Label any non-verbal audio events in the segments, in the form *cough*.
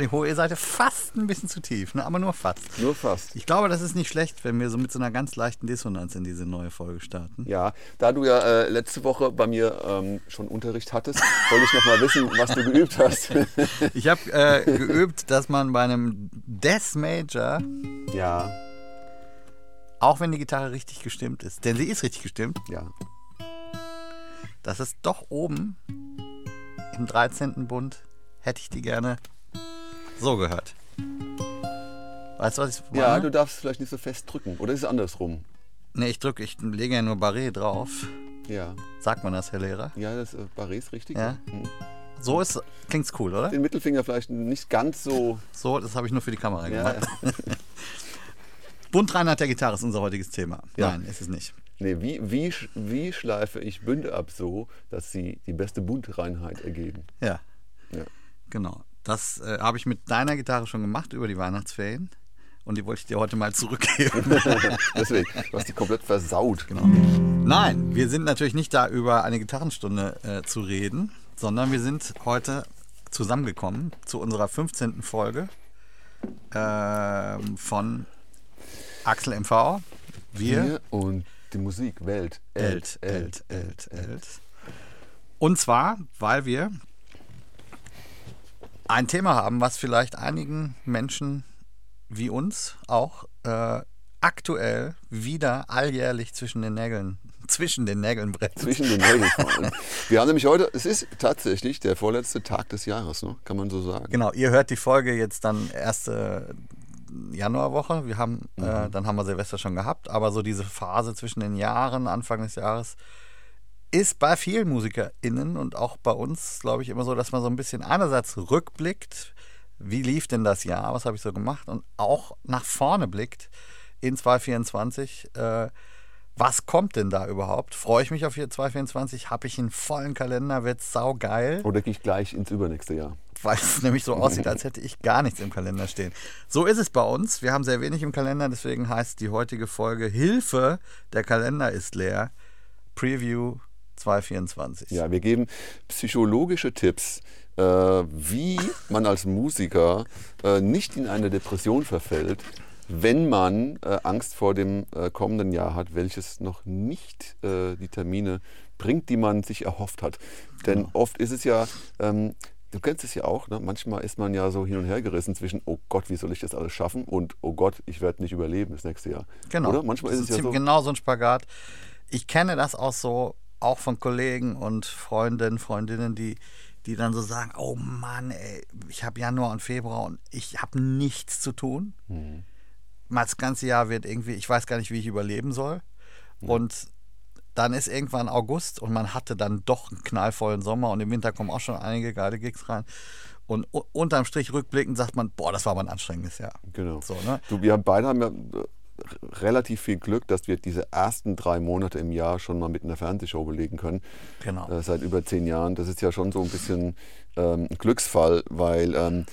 Die hohe E-Seite fast ein bisschen zu tief, ne? aber nur fast. Nur fast. Ich glaube, das ist nicht schlecht, wenn wir so mit so einer ganz leichten Dissonanz in diese neue Folge starten. Ja, da du ja äh, letzte Woche bei mir ähm, schon Unterricht hattest, wollte ich noch mal wissen, was du geübt hast. *laughs* Ich habe äh, geübt, dass man bei einem Death Major, ja, auch wenn die Gitarre richtig gestimmt ist, denn sie ist richtig gestimmt, ja. dass es doch oben im 13. Bund hätte ich die gerne so gehört. Weißt du, was ich meine? Ja, du darfst vielleicht nicht so fest drücken. Oder ist es andersrum? Nee, ich drücke, ich lege ja nur Barré drauf. Ja. Sagt man das, Herr Lehrer? Ja, das äh, Barré ist richtig. Ja. Hm. So ist, klingt's cool, oder? Den Mittelfinger vielleicht nicht ganz so. So, das habe ich nur für die Kamera Ja, gemacht. *laughs* Bundreinheit der Gitarre ist unser heutiges Thema. Ja. Nein, ist es nicht. Nee, wie, wie, wie schleife ich Bünde ab so, dass sie die beste Bundreinheit ergeben? Ja, Ja. genau. Das äh, habe ich mit deiner Gitarre schon gemacht über die Weihnachtsferien. Und die wollte ich dir heute mal zurückgeben. *laughs* Deswegen, du hast die komplett versaut. Genau. Nein, wir sind natürlich nicht da, über eine Gitarrenstunde äh, zu reden, sondern wir sind heute zusammengekommen zu unserer 15. Folge ähm, von Axel MV. Wir, Hier und die Musik, Welt, Elt, Elt, Elt, Elt. Und zwar, weil wir ein Thema haben, was vielleicht einigen Menschen wie uns auch äh, aktuell wieder alljährlich zwischen den Nägeln, zwischen den Nägeln brennt. Zwischen den Nägeln *laughs* vor allem. Wir haben nämlich heute, es ist tatsächlich der vorletzte Tag des Jahres, ne? kann man so sagen. Genau, ihr hört die Folge jetzt dann erste Januarwoche. Wir haben, äh, dann haben wir Silvester schon gehabt, aber so diese Phase zwischen den Jahren, Anfang des Jahres, ist bei vielen MusikerInnen und auch bei uns, glaube ich, immer so, dass man so ein bisschen einerseits rückblickt, wie lief denn das Jahr, was habe ich so gemacht und auch nach vorne blickt in 2024. Äh, was kommt denn da überhaupt? Freue ich mich auf 2024? Habe ich einen vollen Kalender? Wird saugeil? Oder gehe ich gleich ins übernächste Jahr? weil es *laughs* nämlich so aussieht, als hätte ich gar nichts im Kalender stehen. So ist es bei uns. Wir haben sehr wenig im Kalender, deswegen heißt die heutige Folge Hilfe, der Kalender ist leer. Preview 2024. Ja, wir geben psychologische Tipps, äh, wie man als Musiker äh, nicht in eine Depression verfällt, wenn man äh, Angst vor dem äh, kommenden Jahr hat, welches noch nicht äh, die Termine bringt, die man sich erhofft hat. Denn oft ist es ja, ähm, du kennst es ja auch, ne? manchmal ist man ja so hin und her gerissen zwischen, oh Gott, wie soll ich das alles schaffen und oh Gott, ich werde nicht überleben das nächste Jahr. Genau. Oder? Manchmal Das ist es ja so. Genau so ein Spagat. Ich kenne das auch so, auch von Kollegen und Freundinnen, Freundinnen, die, die dann so sagen, oh Mann, ey, ich habe Januar und Februar und ich habe nichts zu tun. Mhm. Mal das ganze Jahr wird irgendwie, ich weiß gar nicht, wie ich überleben soll. Und dann ist irgendwann August und man hatte dann doch einen knallvollen Sommer und im Winter kommen auch schon einige geile Gigs rein. Und unterm Strich rückblickend sagt man, boah, das war aber ein anstrengendes Jahr. Genau. So, ne? Du, wir haben beide haben ja relativ viel Glück, dass wir diese ersten drei Monate im Jahr schon mal mit einer Fernsehshow belegen können. Genau. Äh, seit über zehn Jahren. Das ist ja schon so ein bisschen ähm, ein Glücksfall, weil ähm,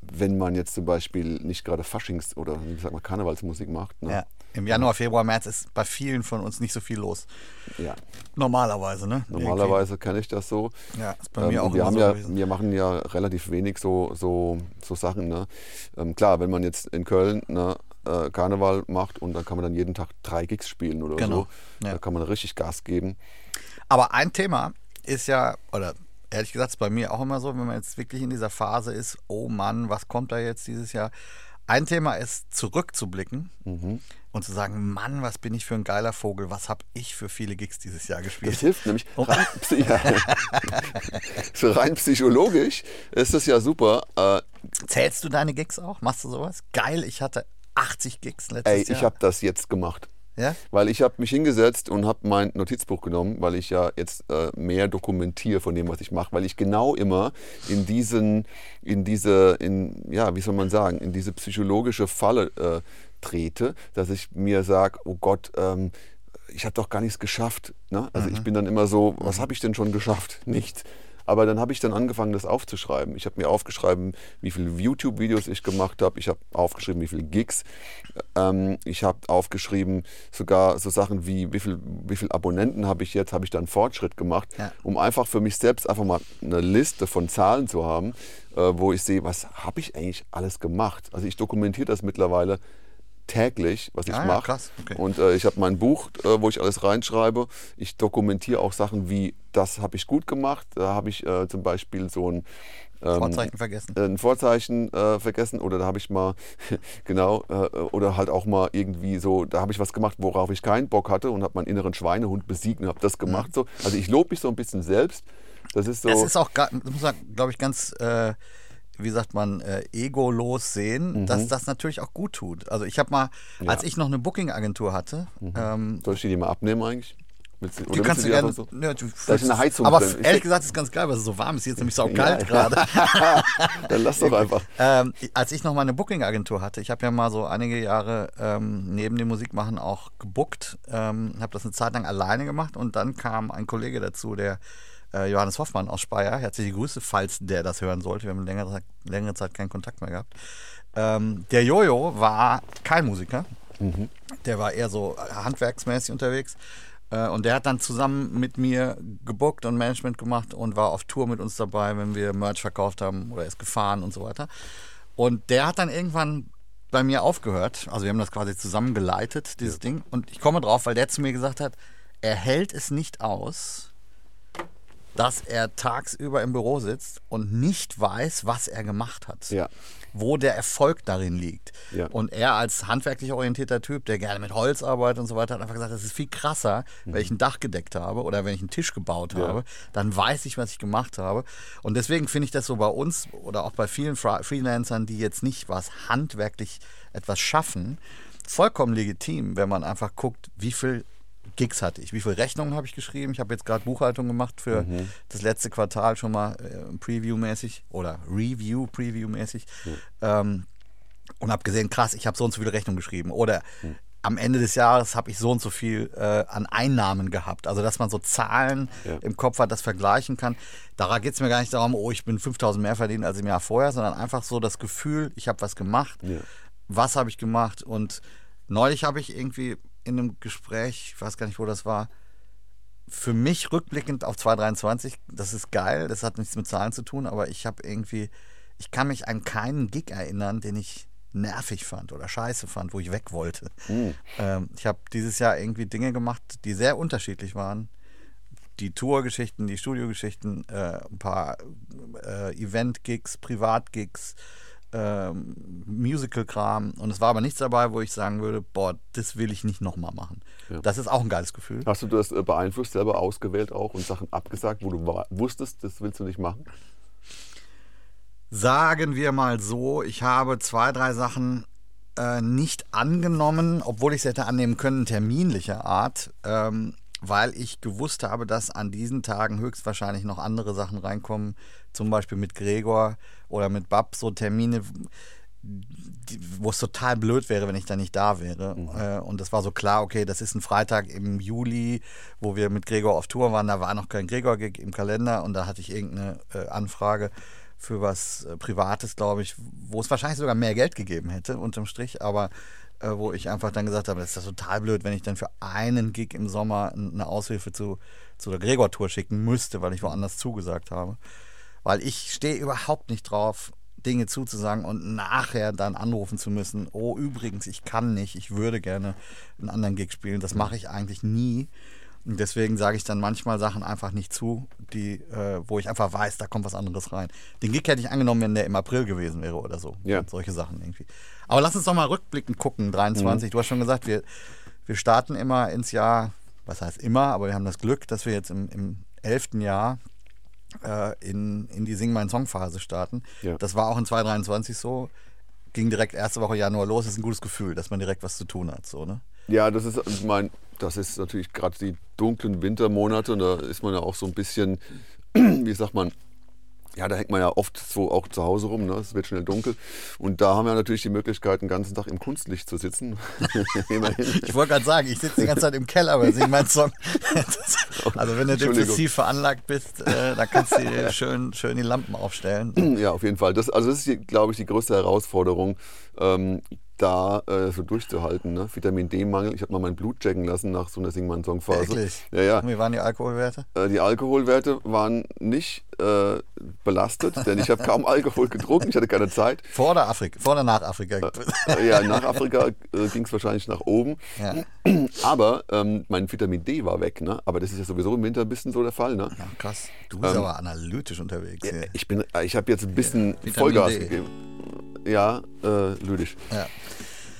wenn man jetzt zum Beispiel nicht gerade Faschings- oder wie sagt man, Karnevalsmusik macht, ne? Ja. Im Januar, Februar, März ist bei vielen von uns nicht so viel los. ja. Normalerweise, ne? Normalerweise kenne ich das so. Ja, ist bei Ähm, mir auch wir, haben so ja, gewesen. wir machen ja relativ wenig so, so, so Sachen. Ne? Ähm, klar, wenn man jetzt in Köln ne, äh, Karneval macht und dann kann man dann jeden Tag drei Gigs spielen oder Genau, so, ja. da kann man richtig Gas geben. Aber ein Thema ist ja, oder ehrlich gesagt, ist bei mir auch immer so, wenn man jetzt wirklich in dieser Phase ist, oh Mann, was kommt da jetzt dieses Jahr? Ein Thema ist, zurückzublicken Mhm. und zu sagen, Mann, was bin ich für ein geiler Vogel, was habe ich für viele Gigs dieses Jahr Das gespielt? hilft nämlich Oh. rein, *laughs* *laughs* ja. so rein psychologisch ist das ja super. Äh, Zählst du deine Gigs auch? Machst du sowas? Geil, ich hatte 80 Gigs letztes ey, Jahr. ich habe das jetzt gemacht. ja? Weil ich habe mich hingesetzt und habe mein Notizbuch genommen, weil ich ja jetzt äh, mehr dokumentiere von dem, was ich mache, weil ich genau immer in diesen, in diese, in, ja, wie soll man sagen, in diese psychologische Falle äh, trete, dass ich mir sage, oh Gott, ähm, ich habe doch gar nichts geschafft. Ne? Also ich bin dann immer so, was habe ich denn schon geschafft? Nichts. Aber dann habe ich dann angefangen, das aufzuschreiben. Ich habe mir aufgeschrieben, wie viele YouTube-Videos ich gemacht habe. Ich habe aufgeschrieben, wie viele Gigs. Ähm, ich habe aufgeschrieben, sogar so Sachen wie, wie viele wie viel Abonnenten habe ich jetzt, habe ich dann Fortschritt gemacht, Ja. um einfach für mich selbst einfach mal eine Liste von Zahlen zu haben, äh, wo ich sehe, was habe ich eigentlich alles gemacht. Also ich dokumentiere das mittlerweile täglich, was ich Ah ja, mache. krass, okay. Und äh, ich habe mein Buch, äh, wo ich alles reinschreibe. Ich dokumentiere auch Sachen wie, das habe ich gut gemacht. Da habe ich äh, zum Beispiel so ein ähm, Vorzeichen vergessen. ein Vorzeichen äh, vergessen oder da habe ich mal, *laughs* genau, äh, oder halt auch mal irgendwie so, da habe ich was gemacht, worauf ich keinen Bock hatte und habe meinen inneren Schweinehund besiegt und habe das gemacht. So. Also ich lobe mich so ein bisschen selbst. Das ist so. Es ist auch, ga- das muss man, glaube ich, ganz, äh, wie sagt man, äh, egolos sehen, Mhm. dass das natürlich auch gut tut. Also ich habe mal, als ich noch eine Booking-Agentur hatte, ähm, Soll ich die mal abnehmen eigentlich? Willst du, die kannst du gerne. so? Ja, du, Da ist eine Heizung aber drin. ehrlich gesagt ist es ganz geil, weil es so warm ist. Hier ist nämlich sau *laughs* Ja, kalt ja. gerade. *laughs* Dann lass doch einfach. Ähm, als ich noch mal eine Booking-Agentur hatte, ich habe ja mal so einige Jahre ähm, neben dem Musikmachen auch gebookt, ähm, habe das eine Zeit lang alleine gemacht und dann kam ein Kollege dazu, der äh, Johannes Hoffmann aus Speyer, herzliche Grüße, falls der das hören sollte, wir haben längere, längere Zeit keinen Kontakt mehr gehabt. Ähm, der Jojo war kein Musiker, der war eher so handwerksmäßig unterwegs. Äh, Und der hat dann zusammen mit mir gebuckt und Management gemacht und war auf Tour mit uns dabei, wenn wir Merch verkauft haben oder ist gefahren und so weiter. Und der hat dann irgendwann bei mir aufgehört. Also wir haben das quasi zusammen geleitet, dieses Ding. Und ich komme drauf, weil der zu mir gesagt hat, er hält es nicht aus, dass er tagsüber im Büro sitzt und nicht weiß, was er gemacht hat. Ja. Wo der Erfolg darin liegt. Ja. Und er als handwerklich orientierter Typ, der gerne mit Holz arbeitet und so weiter, hat einfach gesagt, das ist viel krasser, wenn ich ein Dach gedeckt habe oder wenn ich einen Tisch gebaut Mhm. Ja. habe, dann weiß ich, was ich gemacht habe. Und deswegen finde ich das so bei uns oder auch bei vielen Fra Freelancern, die jetzt nicht was handwerklich etwas schaffen, vollkommen legitim, wenn man einfach guckt, wie viel Gigs hatte ich, wie viele Rechnungen habe ich geschrieben. Ich habe jetzt gerade Buchhaltung gemacht für das letzte Quartal schon mal äh, Preview-mäßig oder Review-Preview-mäßig. Ähm, und habe gesehen, krass, ich habe so und so viele Rechnungen geschrieben. Oder am Ende des Jahres habe ich so und so viel äh, an Einnahmen gehabt. Also, dass man so Zahlen Ja. im Kopf hat, das vergleichen kann. Da geht es mir gar nicht darum, oh, ich bin 5000 mehr verdient als im Jahr vorher, sondern einfach so das Gefühl, ich habe was gemacht. Ja. Was habe ich gemacht? Und neulich habe ich irgendwie in einem Gespräch, ich weiß gar nicht, wo das war, für mich rückblickend auf 2023, das ist geil, das hat nichts mit Zahlen zu tun, aber ich habe irgendwie, ich kann mich an keinen Gig erinnern, den ich nervig fand oder scheiße fand, wo ich weg wollte. Ähm, ich habe dieses Jahr irgendwie Dinge gemacht, die sehr unterschiedlich waren. Die Tourgeschichten, die Studiogeschichten, äh, ein paar äh, Event-Gigs, Privat-Gigs, ähm, Musical-Kram. Und es war aber nichts dabei, wo ich sagen würde, boah, das will ich nicht nochmal machen. Ja. Das ist auch ein geiles Gefühl. Hast du das äh, beeinflusst, selber ausgewählt auch und Sachen abgesagt, wo du wusstest, das willst du nicht machen? Sagen wir mal so, ich habe zwei, drei Sachen äh, nicht angenommen, obwohl ich es hätte annehmen können, terminlicher Art, ähm, weil ich gewusst habe, dass an diesen Tagen höchstwahrscheinlich noch andere Sachen reinkommen, zum Beispiel mit Gregor oder mit Bab, so Termine, wo es total blöd wäre, wenn ich da nicht da wäre. Äh, und das war so klar, okay, das ist ein Freitag im Juli, wo wir mit Gregor auf Tour waren. Da war noch kein Gregor-Gig im Kalender und da hatte ich irgendeine äh, Anfrage für was äh, Privates, glaube ich, wo es wahrscheinlich sogar mehr Geld gegeben hätte, unterm Strich, aber wo ich einfach dann gesagt habe, das ist ja total blöd, wenn ich dann für einen Gig im Sommer eine Aushilfe zu, zu der Gregor-Tour schicken müsste, weil ich woanders zugesagt habe. Weil ich stehe überhaupt nicht drauf, Dinge zuzusagen und nachher dann anrufen zu müssen, oh übrigens, ich kann nicht, ich würde gerne einen anderen Gig spielen. Das mache ich eigentlich nie. Und deswegen sage ich dann manchmal Sachen einfach nicht zu, die, äh, wo ich einfach weiß, da kommt was anderes rein. Den Gig hätte ich angenommen, wenn der im April gewesen wäre oder so. Ja. Und solche Sachen irgendwie. Aber lass uns doch mal rückblickend gucken, 23. Du hast schon gesagt, wir, wir starten immer ins Jahr, was heißt immer, aber wir haben das Glück, dass wir jetzt im, im 11. Jahr in, in die Sing mein Song Phase starten. Ja. Das war auch in 2023 so. Ging direkt erste Woche Januar los. Das ist ein gutes Gefühl, dass man direkt was zu tun hat. So, ne? Ja, das ist, ich mein, das ist natürlich gerade die dunklen Wintermonate und da ist man ja auch so ein bisschen, *clears throat* wie sagt man, ja, da hängt man ja oft so auch zu Hause rum, ne? es wird schnell dunkel. Und da haben wir natürlich die Möglichkeit, den ganzen Tag im Kunstlicht zu sitzen. *laughs* ich wollte gerade sagen, ich sitze die ganze Zeit im Keller, aber singe meinen Song. *laughs* also wenn du depressiv veranlagt bist, äh, da kannst du dir schön, schön die Lampen aufstellen. Ja, auf jeden Fall. Das, also das ist, glaube ich, die größte Herausforderung. Ähm, da äh, so durchzuhalten. Ne? Vitamin D-Mangel. Ich habe mal mein Blut checken lassen nach so einer Singman-Song-Phase. Wirklich? Ja, ja. Und wie waren die Alkoholwerte? Äh, die Alkoholwerte waren nicht äh, belastet, denn ich habe kaum Alkohol getrunken. Ich hatte keine Zeit. Vor oder, Afrika, vor oder nach Afrika? Äh, ja, nach Afrika äh, ging es wahrscheinlich nach oben. Ja. Aber ähm, mein Vitamin D war weg. Ne? Aber das ist ja sowieso im Winter ein bisschen so der Fall. Ne? Ja, krass. Du bist ähm, aber analytisch unterwegs. Ja, ich ich habe jetzt ein bisschen Vollgas gegeben. Ja, äh, lyrisch. Ja.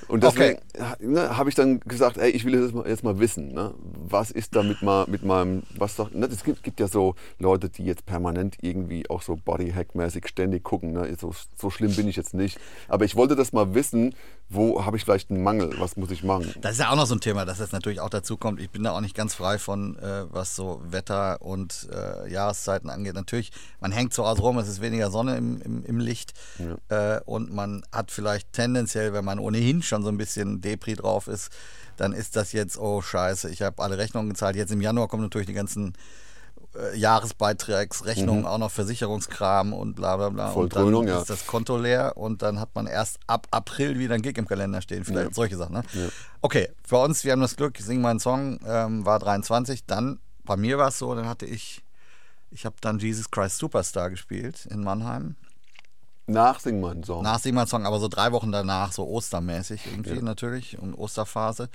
Und deswegen okay. ne, habe ich dann gesagt, ey, ich will jetzt mal, jetzt mal wissen, ne, was ist da mit, mal, mit meinem, was doch, ne, es gibt, gibt, ja so Leute, die jetzt permanent irgendwie auch so Bodyhack-mäßig ständig gucken, ne, so, so schlimm bin ich jetzt nicht. Aber ich wollte das mal wissen, wo habe ich vielleicht einen Mangel, was muss ich machen? Das ist ja auch noch so ein Thema, dass jetzt natürlich auch dazu kommt. Ich bin da auch nicht ganz frei von, äh, was so Wetter und äh, Jahreszeiten angeht. Natürlich, man hängt zu Hause rum, es ist weniger Sonne im, im, im Licht ja. äh, und man hat vielleicht tendenziell, wenn man ohnehin schon so ein bisschen Depri drauf ist, dann ist das jetzt, oh scheiße, ich habe alle Rechnungen gezahlt. Jetzt im Januar kommen natürlich die ganzen äh, mhm. auch noch Versicherungskram und bla bla bla. Volltrönung, und dann ja. ist das Konto leer und dann hat man erst ab April wieder ein Gig im Kalender stehen. Vielleicht ja. solche Sachen. Ne? Ja. Okay, für uns, wir haben das Glück, Sing meinen Song ähm, war 23. Dann, bei mir war es so, dann hatte ich, ich habe dann Jesus Christ Superstar gespielt in Mannheim. Nach Sing meinen Song. Nach Sing meinen Song, aber so drei Wochen danach, so ostermäßig irgendwie natürlich und Osterphase.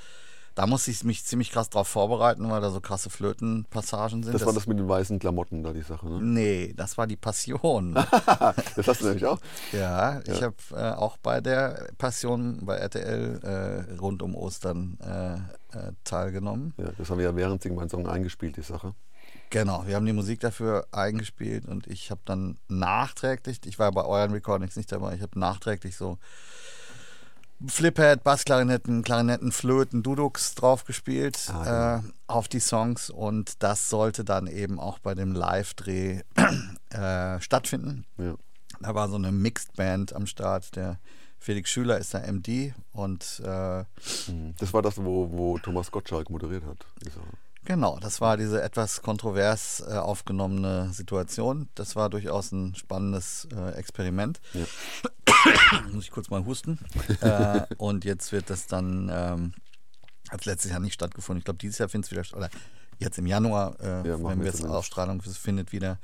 Da musste ich mich ziemlich krass drauf vorbereiten, weil da so krasse Flötenpassagen sind. Das, das war das mit den weißen Klamotten da, die Sache, ne? Nee, das war die Passion. *laughs* das hast du nämlich auch. Ja, ja. ich habe äh, auch bei der Passion bei RTL äh, rund um Ostern äh, äh, teilgenommen. Ja, das haben wir ja während Sing mein Song eingespielt, die Sache. Genau, wir haben die Musik dafür eingespielt und ich habe dann nachträglich, ich war bei euren Recordings nicht dabei, ich habe nachträglich so Fliphead, Bassklarinetten, Klarinetten, Flöten, Dudux drauf gespielt ah, ja. äh, auf die Songs und das sollte dann eben auch bei dem Live-Dreh äh, stattfinden. Ja. Da war so eine Mixed Band am Start, der Felix Schüler ist der MD und äh, mhm. das war das, wo, wo Thomas Gottschalk moderiert hat. Genau, das war diese etwas kontrovers äh, aufgenommene Situation. Das war durchaus ein spannendes äh, Experiment. Ja. *coughs* Muss ich kurz mal husten. äh, und jetzt wird das dann, ähm, hat letztes Jahr nicht stattgefunden. Ich glaube, dieses Jahr findet es wieder statt. Oder jetzt im Januar, äh, ja, wenn wir jetzt Ausstrahlung findet wieder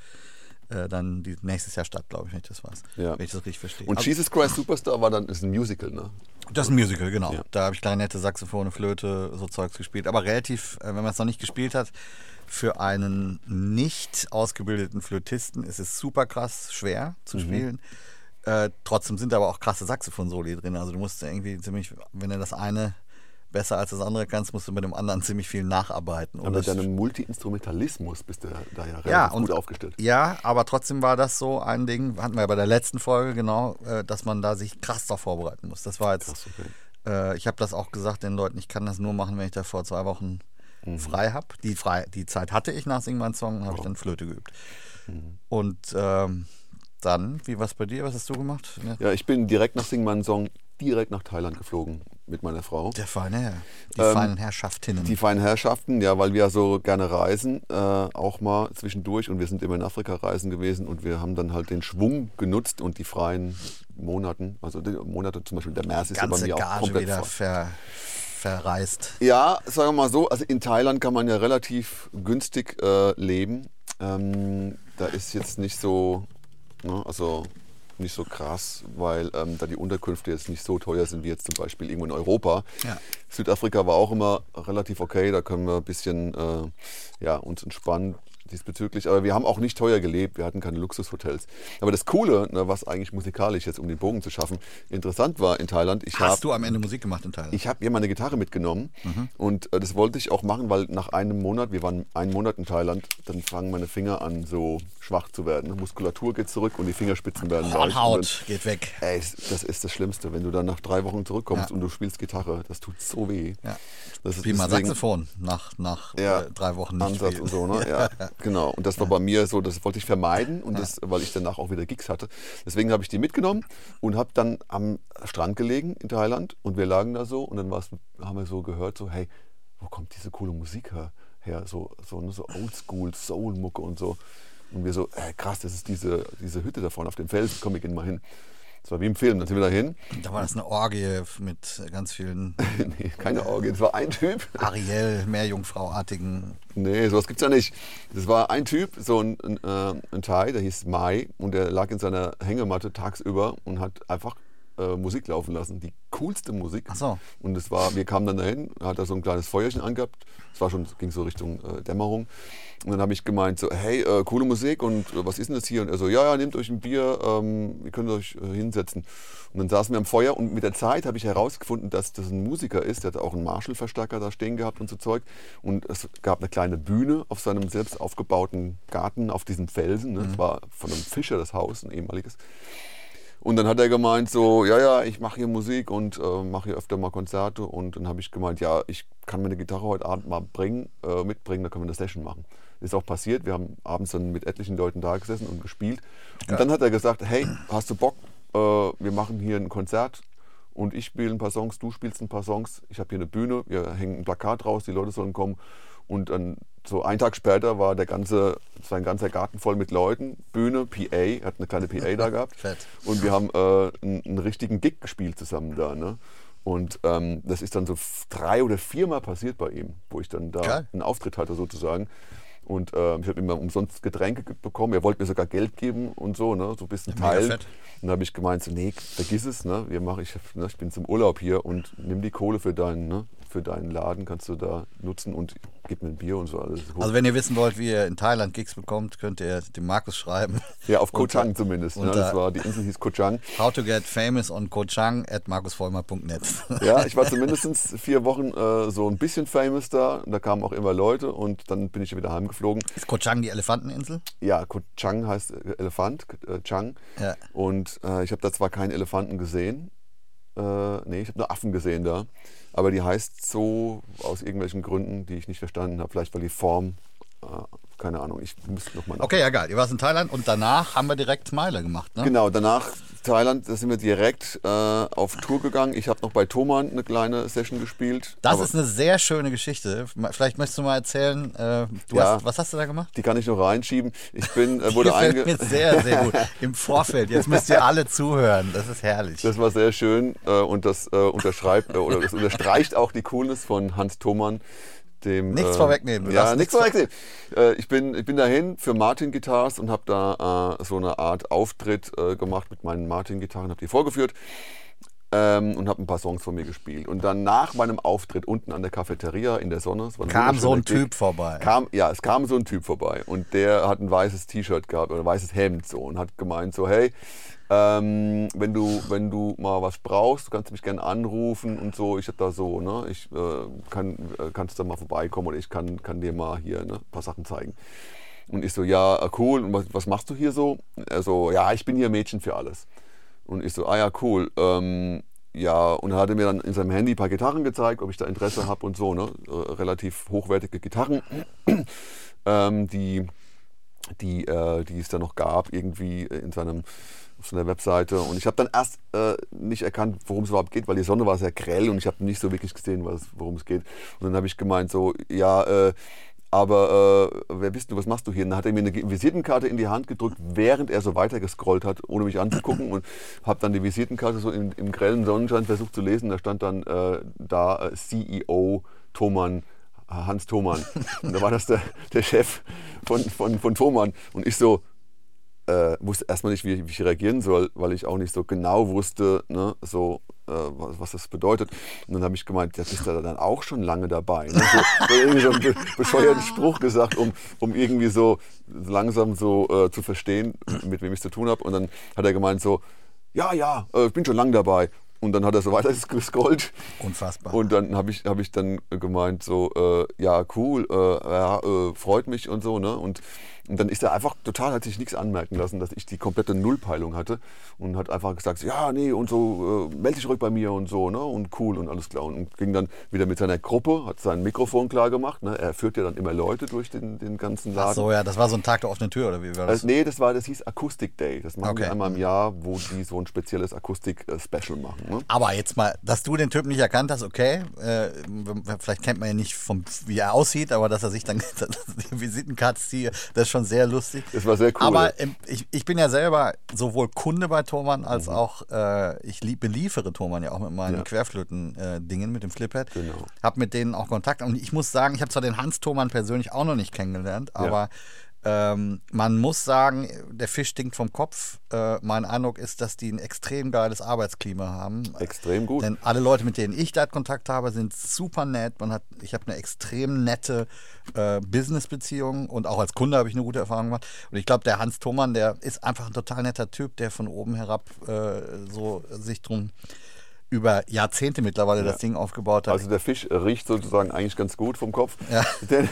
äh, dann die, nächstes Jahr statt, glaube ich, wenn ich das weiß. Ja. Wenn ich das richtig verstehe. Und also, Jesus Christ Superstar war dann ist ein Musical, ne? Das ist ein Musical, genau. Ja. Da habe ich Klarinette, Saxophone, Flöte, so Zeugs gespielt. Aber relativ, äh, wenn man es noch nicht gespielt hat, für einen nicht ausgebildeten Flötisten ist es super krass schwer zu mhm. spielen. Äh, trotzdem sind aber auch krasse Saxophon-Soli drin. Also du musst irgendwie ziemlich, wenn du das eine besser als das andere kannst, musst du mit dem anderen ziemlich viel nacharbeiten. Aber mit deinem Multi-Instrumentalismus bist du da ja relativ ja, und, gut aufgestellt. Ja, aber trotzdem war das so ein Ding, hatten wir ja bei der letzten Folge genau, äh, dass man da sich krass darauf vorbereiten muss. Das war jetzt, krass, okay. äh, ich habe das auch gesagt den Leuten, ich kann das nur machen, wenn ich da vor zwei Wochen mhm. frei habe. Die, die Zeit hatte ich nach Sing Song, habe oh. ich dann Flöte geübt. Mhm. Und ähm, dann, wie war es bei dir? Was hast du gemacht? Ja, ich bin direkt nach Sing Song direkt nach Thailand geflogen mit meiner Frau. Der feine Herr. Die ähm, feinen Herrschaftinnen. Die feinen Herrschaften, ja, weil wir so gerne reisen, äh, auch mal zwischendurch. Und wir sind immer in Afrika reisen gewesen und wir haben dann halt den Schwung genutzt und die freien Monaten, also Monate zum Beispiel der März ist ja bei mir auch komplett wieder ver, verreist. Ja, sagen wir mal so, also in Thailand kann man ja relativ günstig äh, leben. Ähm, da ist jetzt nicht so, ne, also nicht so krass, weil ähm, da die Unterkünfte jetzt nicht so teuer sind wie jetzt zum Beispiel irgendwo in Europa. Ja. Südafrika war auch immer relativ okay, da können wir ein bisschen äh, ja, uns entspannen diesbezüglich. Aber wir haben auch nicht teuer gelebt, wir hatten keine Luxushotels. Aber das Coole, ne, was eigentlich musikalisch jetzt, um den Bogen zu schaffen, interessant war in Thailand. Ich Hast hab, du am Ende Musik gemacht in Thailand? Ich habe mir meine Gitarre mitgenommen mhm. und äh, das wollte ich auch machen, weil nach einem Monat, wir waren einen Monat in Thailand, dann fangen meine Finger an so schwach zu werden. Muskulatur geht zurück und die Fingerspitzen werden weich. Haut geht weg. Ey, das ist das Schlimmste, wenn du dann nach drei Wochen zurückkommst ja. und du spielst Gitarre. Das tut so weh. Ja. Das ist Wie mal Saxophon nach, nach ja, äh, drei Wochen nicht Ansatz und so, ne? *laughs* Ja. Genau, und das war bei mir so, das wollte ich vermeiden, und das, weil ich danach auch wieder Gigs hatte. Deswegen habe ich die mitgenommen und habe dann am Strand gelegen in Thailand und wir lagen da so und dann haben wir so gehört, so, hey, wo kommt diese coole Musik her? her? So, so, ne, so Oldschool, Soul-Mucke und so. Und wir so, äh, krass, das ist diese, diese Hütte da vorne auf dem Felsen, komm, wir gehen mal hin. Das war wie im Film, dann sind wir da hin. Da war das eine Orgie mit ganz vielen. *laughs* nee, keine Orgie, das war ein Typ. Ariel, Meerjungfrauartigen. Nee, sowas gibt's ja nicht. Das war ein Typ, so ein, ein, äh, ein Thai, der hieß Mai und der lag in seiner Hängematte tagsüber und hat einfach äh, Musik laufen lassen. Die coolste Musik. Ach so. Und es war, wir kamen dann dahin, hat er so ein kleines Feuerchen angehabt. Es war schon, ging so Richtung äh, Dämmerung. Und dann habe ich gemeint, so, hey, äh, coole Musik und äh, was ist denn das hier? Und er so, ja, ja, nehmt euch ein Bier, ähm, ihr könnt euch äh, hinsetzen. Und dann saßen wir am Feuer und mit der Zeit habe ich herausgefunden, dass das ein Musiker ist. Der hat auch einen Marshall-Verstärker da stehen gehabt und so Zeug. Und es gab eine kleine Bühne auf seinem selbst aufgebauten Garten auf diesem Felsen. Ne? Das Mhm. war von einem Fischer das Haus, ein ehemaliges. Und dann hat er gemeint so, ja, ja, ich mache hier Musik und äh, mache hier öfter mal Konzerte. Und dann habe ich gemeint, ja, ich kann meine Gitarre heute Abend mal bringen, äh, mitbringen, da können wir eine Session machen. Ist auch passiert. Wir haben abends dann mit etlichen Leuten da gesessen und gespielt. Und dann hat er gesagt, hey, hast du Bock? Äh, wir machen hier ein Konzert und ich spiele ein paar Songs, du spielst ein paar Songs. Ich habe hier eine Bühne, wir hängen ein Plakat raus, die Leute sollen kommen. Und dann so einen Tag später war der ganze, sein ganzer Garten voll mit Leuten, Bühne, PA, hat eine kleine PA da gehabt. *laughs* Fett. Und wir haben äh, einen, einen richtigen Gig gespielt zusammen da. Ne? Und ähm, das ist dann so drei oder viermal passiert bei ihm, wo ich dann da Geil. einen Auftritt hatte sozusagen. Und ähm, ich habe immer umsonst Getränke ge- bekommen. Er wollte mir sogar Geld geben und so, ne? so ein bisschen teilen. fett. Und dann habe ich gemeint, so, nee, vergiss es, ne? Wir machen, ich, ne, ich bin zum Urlaub hier und nimm die Kohle für deinen, ne? Für deinen Laden, kannst du da nutzen und gib mir ein Bier und so alles. Also wenn ihr wissen wollt, wie ihr in Thailand Gigs bekommt, könnt ihr dem Markus schreiben. ja, auf Koh Chang zumindest. Ne? Das war, die Insel hieß Koh Chang. How to get famous on Kochang at markusvollmer.net. Ja, ich war *laughs* zumindest vier Wochen äh, so ein bisschen famous da. Da kamen auch immer Leute und dann bin ich wieder heimgeflogen. Ist Kochang die Elefanteninsel? Ja, Koh Chang heißt äh, Elefant, äh, Chang. Ja. Und äh, ich habe da zwar keinen Elefanten gesehen, äh, nee, ich habe nur Affen gesehen da, aber die heißt so aus irgendwelchen Gründen, die ich nicht verstanden habe. Vielleicht weil die Form, äh, keine Ahnung, ich müsste nochmal Okay, ja geil. Ihr warst in Thailand und danach haben wir direkt Meile gemacht, ne? Genau, danach Thailand, da sind wir direkt äh, auf Tour gegangen. Ich habe noch bei Thomann eine kleine Session gespielt. Das ist eine sehr schöne Geschichte. Vielleicht möchtest du mal erzählen, äh, du Ja. hast, was hast du da gemacht? die kann ich noch reinschieben. Ich bin, äh, *laughs* wurde einge mir sehr, sehr gut. *laughs* Im Vorfeld. Jetzt müsst ihr alle zuhören. Das ist herrlich. Das war sehr schön äh, und das äh, unterschreibt äh, oder das unterstreicht auch die Coolness von Hans Thomann. Dem, Nichts äh, vorwegnehmen, Ja, nichts vorwegnehmen. Äh, ich, bin, ich bin dahin für Martin Guitars und habe da äh, so eine Art Auftritt äh, gemacht mit meinen Martin Gitarren, habe die vorgeführt ähm, und habe ein paar Songs von mir gespielt. Und dann nach meinem Auftritt unten an der Cafeteria in der Sonne, Kam so ein wunderschöner Typ vorbei. Kam, ja, es kam so ein Typ vorbei und der hat ein weißes T-Shirt gehabt oder ein weißes Hemd so und hat gemeint so, hey, ähm, wenn du wenn du mal was brauchst, kannst du mich gerne anrufen und so. Ich hab da so, ne, ich äh, kann äh, kannst da mal vorbeikommen oder ich kann kann dir mal hier ne, ein paar Sachen zeigen. Und ich so, ja, äh, cool. Und was, was machst du hier so? Er so, ja, ich bin hier Mädchen für alles. Und ich so, ah ja, cool. Ähm, ja, und er hatte mir dann in seinem Handy ein paar Gitarren gezeigt, ob ich da Interesse habe und so, ne? Äh, relativ hochwertige Gitarren, *clears throat* ähm, die, die, äh, die es da noch gab, irgendwie in seinem, auf seiner Webseite. Und ich habe dann erst äh, nicht erkannt, worum es überhaupt geht, weil die Sonne war sehr grell und ich habe nicht so wirklich gesehen, worum es geht. Und dann habe ich gemeint, so, ja, äh, aber äh, wer bist du, was machst du hier? Und dann hat er mir eine Visitenkarte in die Hand gedrückt, während er so weiter gescrollt hat, ohne mich anzugucken. und habe dann die Visitenkarte so im, im grellen Sonnenschein versucht zu lesen. Da stand dann äh, da äh, CEO Thomann, äh, Hans Thomann. Und da war das der, der Chef von, von, von Thomann. Und ich so, äh, wusste erstmal nicht, wie, wie ich reagieren soll, weil ich auch nicht so genau wusste, ne, so, äh, was, was das bedeutet. Und dann habe ich gemeint, bist du da dann auch schon lange dabei? Ne? So, so irgendwie so einen be bescheuerten Spruch gesagt, um, um irgendwie so langsam so äh, zu verstehen, mit wem ich es zu tun habe. Und dann hat er gemeint so, ja, ja, äh, ich bin schon lange dabei. Und dann hat er so weiter *laughs* gescrollt. Unfassbar. Und dann habe ich, hab ich dann gemeint, so, äh, ja, cool, äh, ja, äh, freut mich und so, ne? Und Und dann ist er einfach total, hat sich nichts anmerken lassen, dass ich die komplette Nullpeilung hatte und hat einfach gesagt, ja, nee, und so, äh, melde dich ruhig bei mir und so, ne, und cool und alles klar. Und ging dann wieder mit seiner Gruppe, hat sein Mikrofon klar gemacht, ne, er führt ja dann immer Leute durch den, den ganzen Laden. Ach so, ja, das war so ein Tag der offenen Tür, oder wie war das? Äh, nee, das war, das hieß Acoustic Day. Das machen Okay. wir einmal im Jahr, wo die so ein spezielles Akustik-Special machen. Ne? Aber jetzt mal, dass du den Typen nicht erkannt hast, okay. Äh, vielleicht kennt man ja nicht, vom, wie er aussieht, aber dass er sich dann die Visitenkarte zieht, das ist schon sehr lustig. Das war sehr cool. Aber ich, ich bin ja selber sowohl Kunde bei Thomann als auch, äh, ich beliefere Thomann ja auch mit meinen Mhm. Ja. Querflöten-Dingen, mit dem Fliphead. Genau. Hab mit denen auch Kontakt. Und ich muss sagen, ich habe zwar den Hans Thomann persönlich auch noch nicht kennengelernt, aber ähm, man muss sagen, der Fisch stinkt vom Kopf. Äh, mein Eindruck ist, dass die ein extrem geiles Arbeitsklima haben. Extrem gut. Denn alle Leute, mit denen ich da Kontakt habe, sind super nett. Man hat, ich habe eine extrem nette äh, Business-Beziehung und auch als Kunde habe ich eine gute Erfahrung gemacht. Und ich glaube, der Hans Thomann, der ist einfach ein total netter Typ, der von oben herab äh, so sich drum über Jahrzehnte mittlerweile das Ding aufgebaut hat. Also der Fisch riecht sozusagen eigentlich ganz gut vom Kopf. Ja. *laughs* Denn,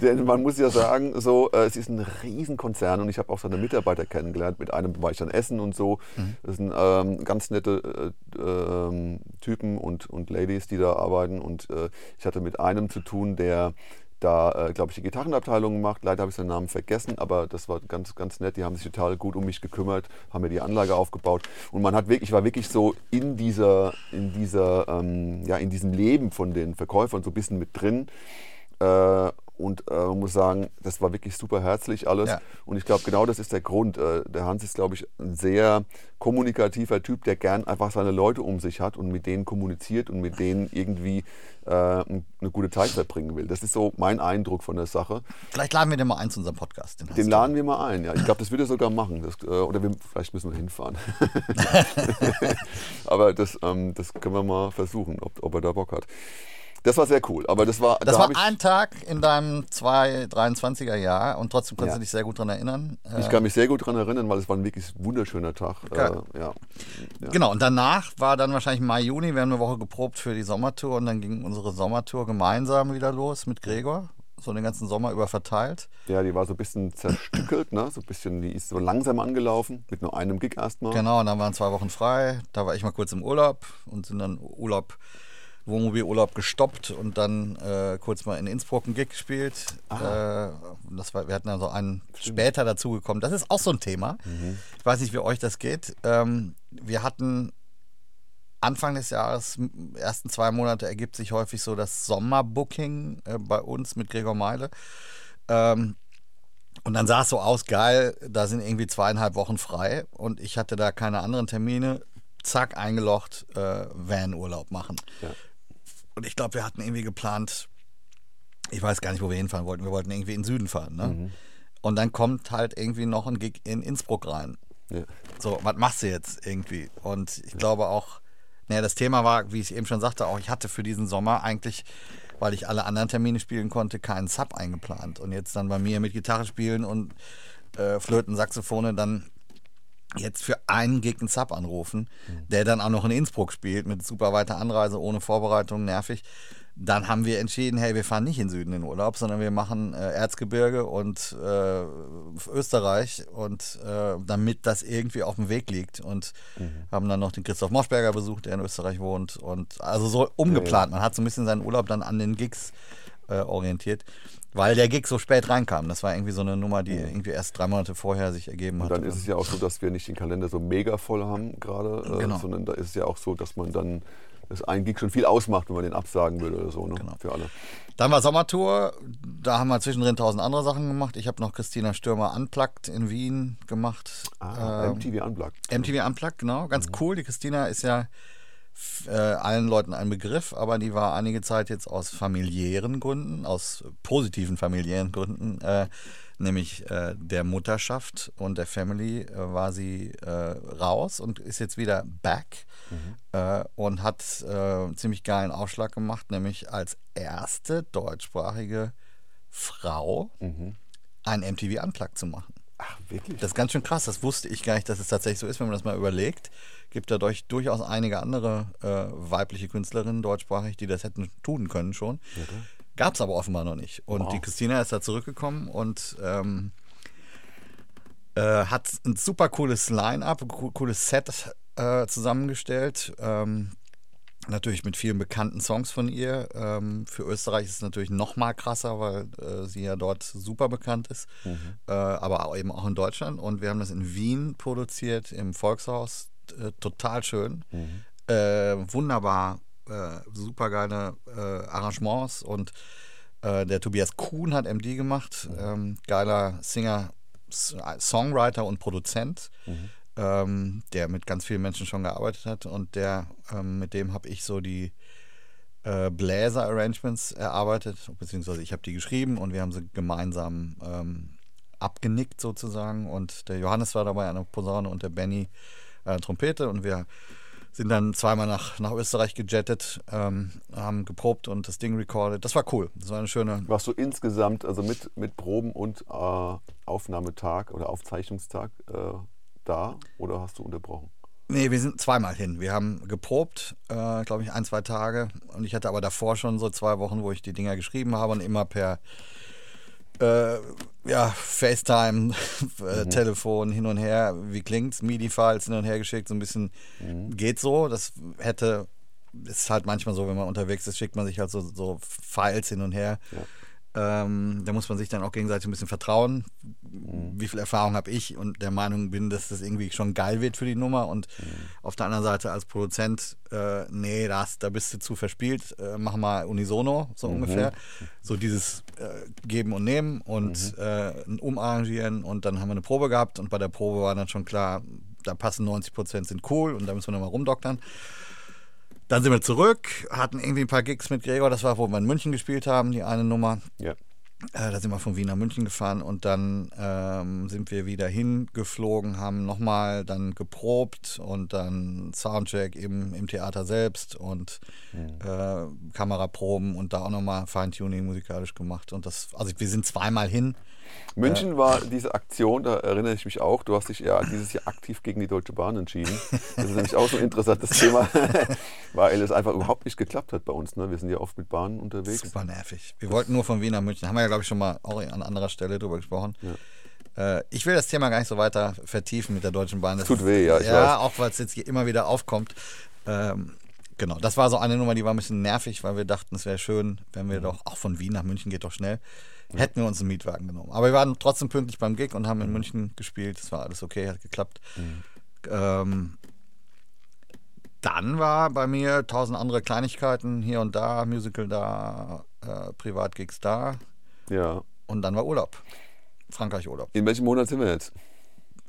denn man muss ja sagen, so, äh, es ist ein Riesenkonzern und ich habe auch seine Mitarbeiter kennengelernt. Mit einem war ich dann essen und so. Mhm. Das sind ähm, ganz nette äh, ähm, Typen und, und Ladies, die da arbeiten. Und äh, ich hatte mit einem zu tun, der da, äh, glaube ich, die Gitarrenabteilung macht. Leider habe ich seinen Namen vergessen, aber das war ganz, ganz nett. Die haben sich total gut um mich gekümmert, haben mir die Anlage aufgebaut. Und man hat wirklich, ich war wirklich so in dieser, in dieser, ähm, ja, in diesem Leben von den Verkäufern so ein bisschen mit drin. Äh, und äh, man muss sagen, das war wirklich super herzlich alles. Ja. Und ich glaube, genau das ist der Grund. Äh, der Hans ist, glaube ich, ein sehr kommunikativer Typ, der gern einfach seine Leute um sich hat und mit denen kommuniziert und mit denen irgendwie eine gute Zeit verbringen will. Das ist so mein Eindruck von der Sache. Vielleicht laden wir den mal ein zu unserem Podcast. Den, Den laden wir mal ein. Ja. Ich glaube, das wird er sogar machen. Das, äh, oder wir, vielleicht müssen wir hinfahren. *laughs* *laughs* Aber das, ähm, das können wir mal versuchen, ob, ob er da Bock hat. Das war sehr cool. Aber das war, Das da war ein Tag in deinem 223er Jahr und trotzdem kannst Ja. du dich sehr gut daran erinnern. Äh, ich kann mich sehr gut daran erinnern, weil es war ein wirklich wunderschöner Tag. Geil. Äh, ja. Ja. Genau, und danach war dann wahrscheinlich Mai, Juni, wir haben eine Woche geprobt für die Sommertour und dann ging unsere Sommertour gemeinsam wieder los mit Gregor, so den ganzen Sommer über verteilt. ja, die war so ein bisschen zerstückelt, ne? so ein bisschen, die ist so langsam angelaufen, mit nur einem Gig erstmal. Genau, und dann waren zwei Wochen frei, da war ich mal kurz im Urlaub und sind dann Urlaub, Wohnmobilurlaub gestoppt und dann äh, kurz mal in Innsbruck einen Gig gespielt. Äh, das war, wir hatten dann so einen später dazugekommen. Das ist auch so ein Thema. Ich weiß nicht, wie euch das geht. Ähm, wir hatten Anfang des Jahres, ersten zwei Monate, ergibt sich häufig so das Sommerbooking äh, bei uns mit Gregor Meile. Ähm, und dann sah es so aus, geil, da sind irgendwie zweieinhalb Wochen frei und ich hatte da keine anderen Termine. Zack, eingelocht, äh, Van-Urlaub machen. Ja. Und ich glaube, wir hatten irgendwie geplant, ich weiß gar nicht, wo wir hinfahren wollten. Wir wollten irgendwie in den Süden fahren. Ne? Und dann kommt halt irgendwie noch ein Gig in Innsbruck rein. Ja. So, was machst du jetzt irgendwie? Und ich glaube auch, naja, das Thema war, wie ich eben schon sagte, auch ich hatte für diesen Sommer eigentlich, weil ich alle anderen Termine spielen konnte, keinen Sub eingeplant. Und jetzt dann bei mir mit Gitarre spielen und äh, Flöten, Saxophone dann jetzt für einen Gig einen Sub anrufen, der dann auch noch in Innsbruck spielt mit super weiter Anreise, ohne Vorbereitung, nervig. Dann haben wir entschieden, hey, wir fahren nicht in den Süden in Urlaub, sondern wir machen äh, Erzgebirge und äh, Österreich und äh, damit das irgendwie auf dem Weg liegt. Und haben dann noch den Christoph Moschberger besucht, der in Österreich wohnt. Und also so umgeplant. Man hat so ein bisschen seinen Urlaub dann an den Gigs äh, orientiert, weil der Gig so spät reinkam. Das war irgendwie so eine Nummer, die irgendwie erst drei Monate vorher sich ergeben hat. Und dann ist es ja auch so, dass wir nicht den Kalender so mega voll haben gerade, äh, Genau. sondern da ist es ja auch so, dass man dann das ein Gig schon viel ausmacht, wenn man den absagen würde oder so, ne? Genau. für alle. Dann war Sommertour, da haben wir zwischendrin tausend andere Sachen gemacht. Ich habe noch Christina Stürmer Unplugged in Wien gemacht. Ah, Ähm, MTV Unplugged. MTV Unplugged, genau. Ganz cool. Die Christina ist ja äh, allen Leuten ein Begriff, aber die war einige Zeit jetzt aus familiären Gründen, aus positiven familiären Gründen, äh, nämlich äh, der Mutterschaft und der Family, äh, war sie äh, raus und ist jetzt wieder back äh, und hat einen ziemlich geilen Aufschlag gemacht, nämlich als erste deutschsprachige Frau ein MTV Unplugged zu machen. Ach, wirklich? Das ist ganz schön krass. Das wusste ich gar nicht, dass es tatsächlich so ist, wenn man das mal überlegt. Gibt da durch, durchaus einige andere äh, weibliche Künstlerinnen deutschsprachig, die das hätten tun können schon. Gab es aber offenbar noch nicht. Und Wow. die Christina ist da zurückgekommen und ähm, Äh, hat ein super cooles Line-up, ein cooles Set äh, zusammengestellt. Ähm, natürlich mit vielen bekannten Songs von ihr. Ähm, für Österreich ist es natürlich noch mal krasser, weil äh, sie ja dort super bekannt ist, mhm. äh, aber eben auch in Deutschland. Und wir haben das in Wien produziert, im Volkshaus. Äh, total schön. Mhm. Äh, wunderbar, äh, super geile äh, Arrangements. Und der Tobias Kuhn hat MD gemacht. Mhm. Ähm, geiler Singer, Songwriter und Produzent. Mhm ähm, der mit ganz vielen Menschen schon gearbeitet hat und der, ähm, mit dem habe ich so die äh, Bläser-Arrangements erarbeitet, beziehungsweise ich habe die geschrieben und wir haben sie gemeinsam ähm, abgenickt sozusagen und der Johannes war dabei an der Posaune und der Benny äh, Trompete und wir sind dann zweimal nach, nach Österreich gejettet, ähm, haben geprobt und das Ding recorded. Das war cool. Das war eine schöne. Warst du insgesamt, also mit, mit Proben und äh, Aufnahmetag oder Aufzeichnungstag, äh, da oder hast du unterbrochen? Nee, wir sind zweimal hin. Wir haben geprobt, äh, glaube ich, ein, zwei Tage. Und ich hatte aber davor schon so zwei Wochen, wo ich die Dinger geschrieben habe und immer per äh, ja, FaceTime, *laughs* äh, mhm. Telefon hin und her. Wie klingt's? MIDI-Files hin und her geschickt. So ein bisschen mhm. geht so. Das hätte, ist halt manchmal so, wenn man unterwegs ist, schickt man sich halt so, so Files hin und her. Ja. Ähm, da muss man sich dann auch gegenseitig ein bisschen vertrauen. Mhm. Wie viel Erfahrung habe ich und der Meinung bin, dass das irgendwie schon geil wird für die Nummer. Und mhm. auf der anderen Seite als Produzent, äh, nee, das, da bist du zu verspielt, äh, mach mal unisono, so mhm. ungefähr. So dieses äh, Geben und Nehmen und mhm. äh, Umarrangieren. Und dann haben wir eine Probe gehabt und bei der Probe war dann schon klar, da passen 90 Prozent sind cool und da müssen wir nochmal rumdoktern. Dann sind wir zurück, hatten irgendwie ein paar Gigs mit Gregor, das war, wo wir in München gespielt haben, die eine Nummer. Ja. Äh, da sind wir von Wien nach München gefahren und dann ähm, sind wir wieder hingeflogen, haben nochmal dann geprobt und dann Soundcheck im, im Theater selbst und mhm. äh, Kameraproben und da auch nochmal Feintuning musikalisch gemacht. Und das, also wir sind zweimal hin München war diese Aktion, da erinnere ich mich auch, du hast dich ja dieses Jahr aktiv gegen die Deutsche Bahn entschieden. Das ist nämlich auch so ein interessantes Thema, *laughs* weil es einfach überhaupt nicht geklappt hat bei uns. Ne? Wir sind ja oft mit Bahnen unterwegs. Super nervig. Wir wollten nur von Wien nach München. Haben wir ja, glaube ich, schon mal auch an anderer Stelle drüber gesprochen. Ja. Äh, ich will das Thema gar nicht so weiter vertiefen mit der Deutschen Bahn. Das tut weh, ja. Ich ja, weiß. auch weil es jetzt hier immer wieder aufkommt. Ähm, genau, das war so eine Nummer, die war ein bisschen nervig, weil wir dachten, es wäre schön, wenn wir mhm. doch, auch von Wien nach München geht doch schnell hätten wir uns einen Mietwagen genommen. Aber wir waren trotzdem pünktlich beim Gig und haben in München gespielt. Das war alles okay, hat geklappt. Mhm. Ähm, dann war bei mir tausend andere Kleinigkeiten hier und da, Musical da, äh, Privatgigs da. Ja. Und dann war Urlaub. Frankreich Urlaub. In welchem Monat sind wir jetzt?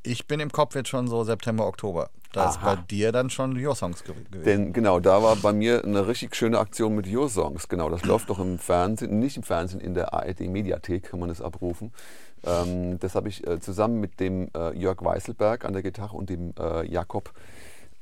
Ich bin im Kopf jetzt schon so September, Oktober. Da Aha. ist bei dir dann schon Your Songs gewesen. Denn genau, da war bei mir eine richtig schöne Aktion mit Your Songs. Genau, das läuft doch im Fernsehen, nicht im Fernsehen, in der ARD Mediathek kann man das abrufen. Ähm, das habe ich äh, zusammen mit dem äh, Jörg Weißelberg an der Gitarre und dem äh, Jakob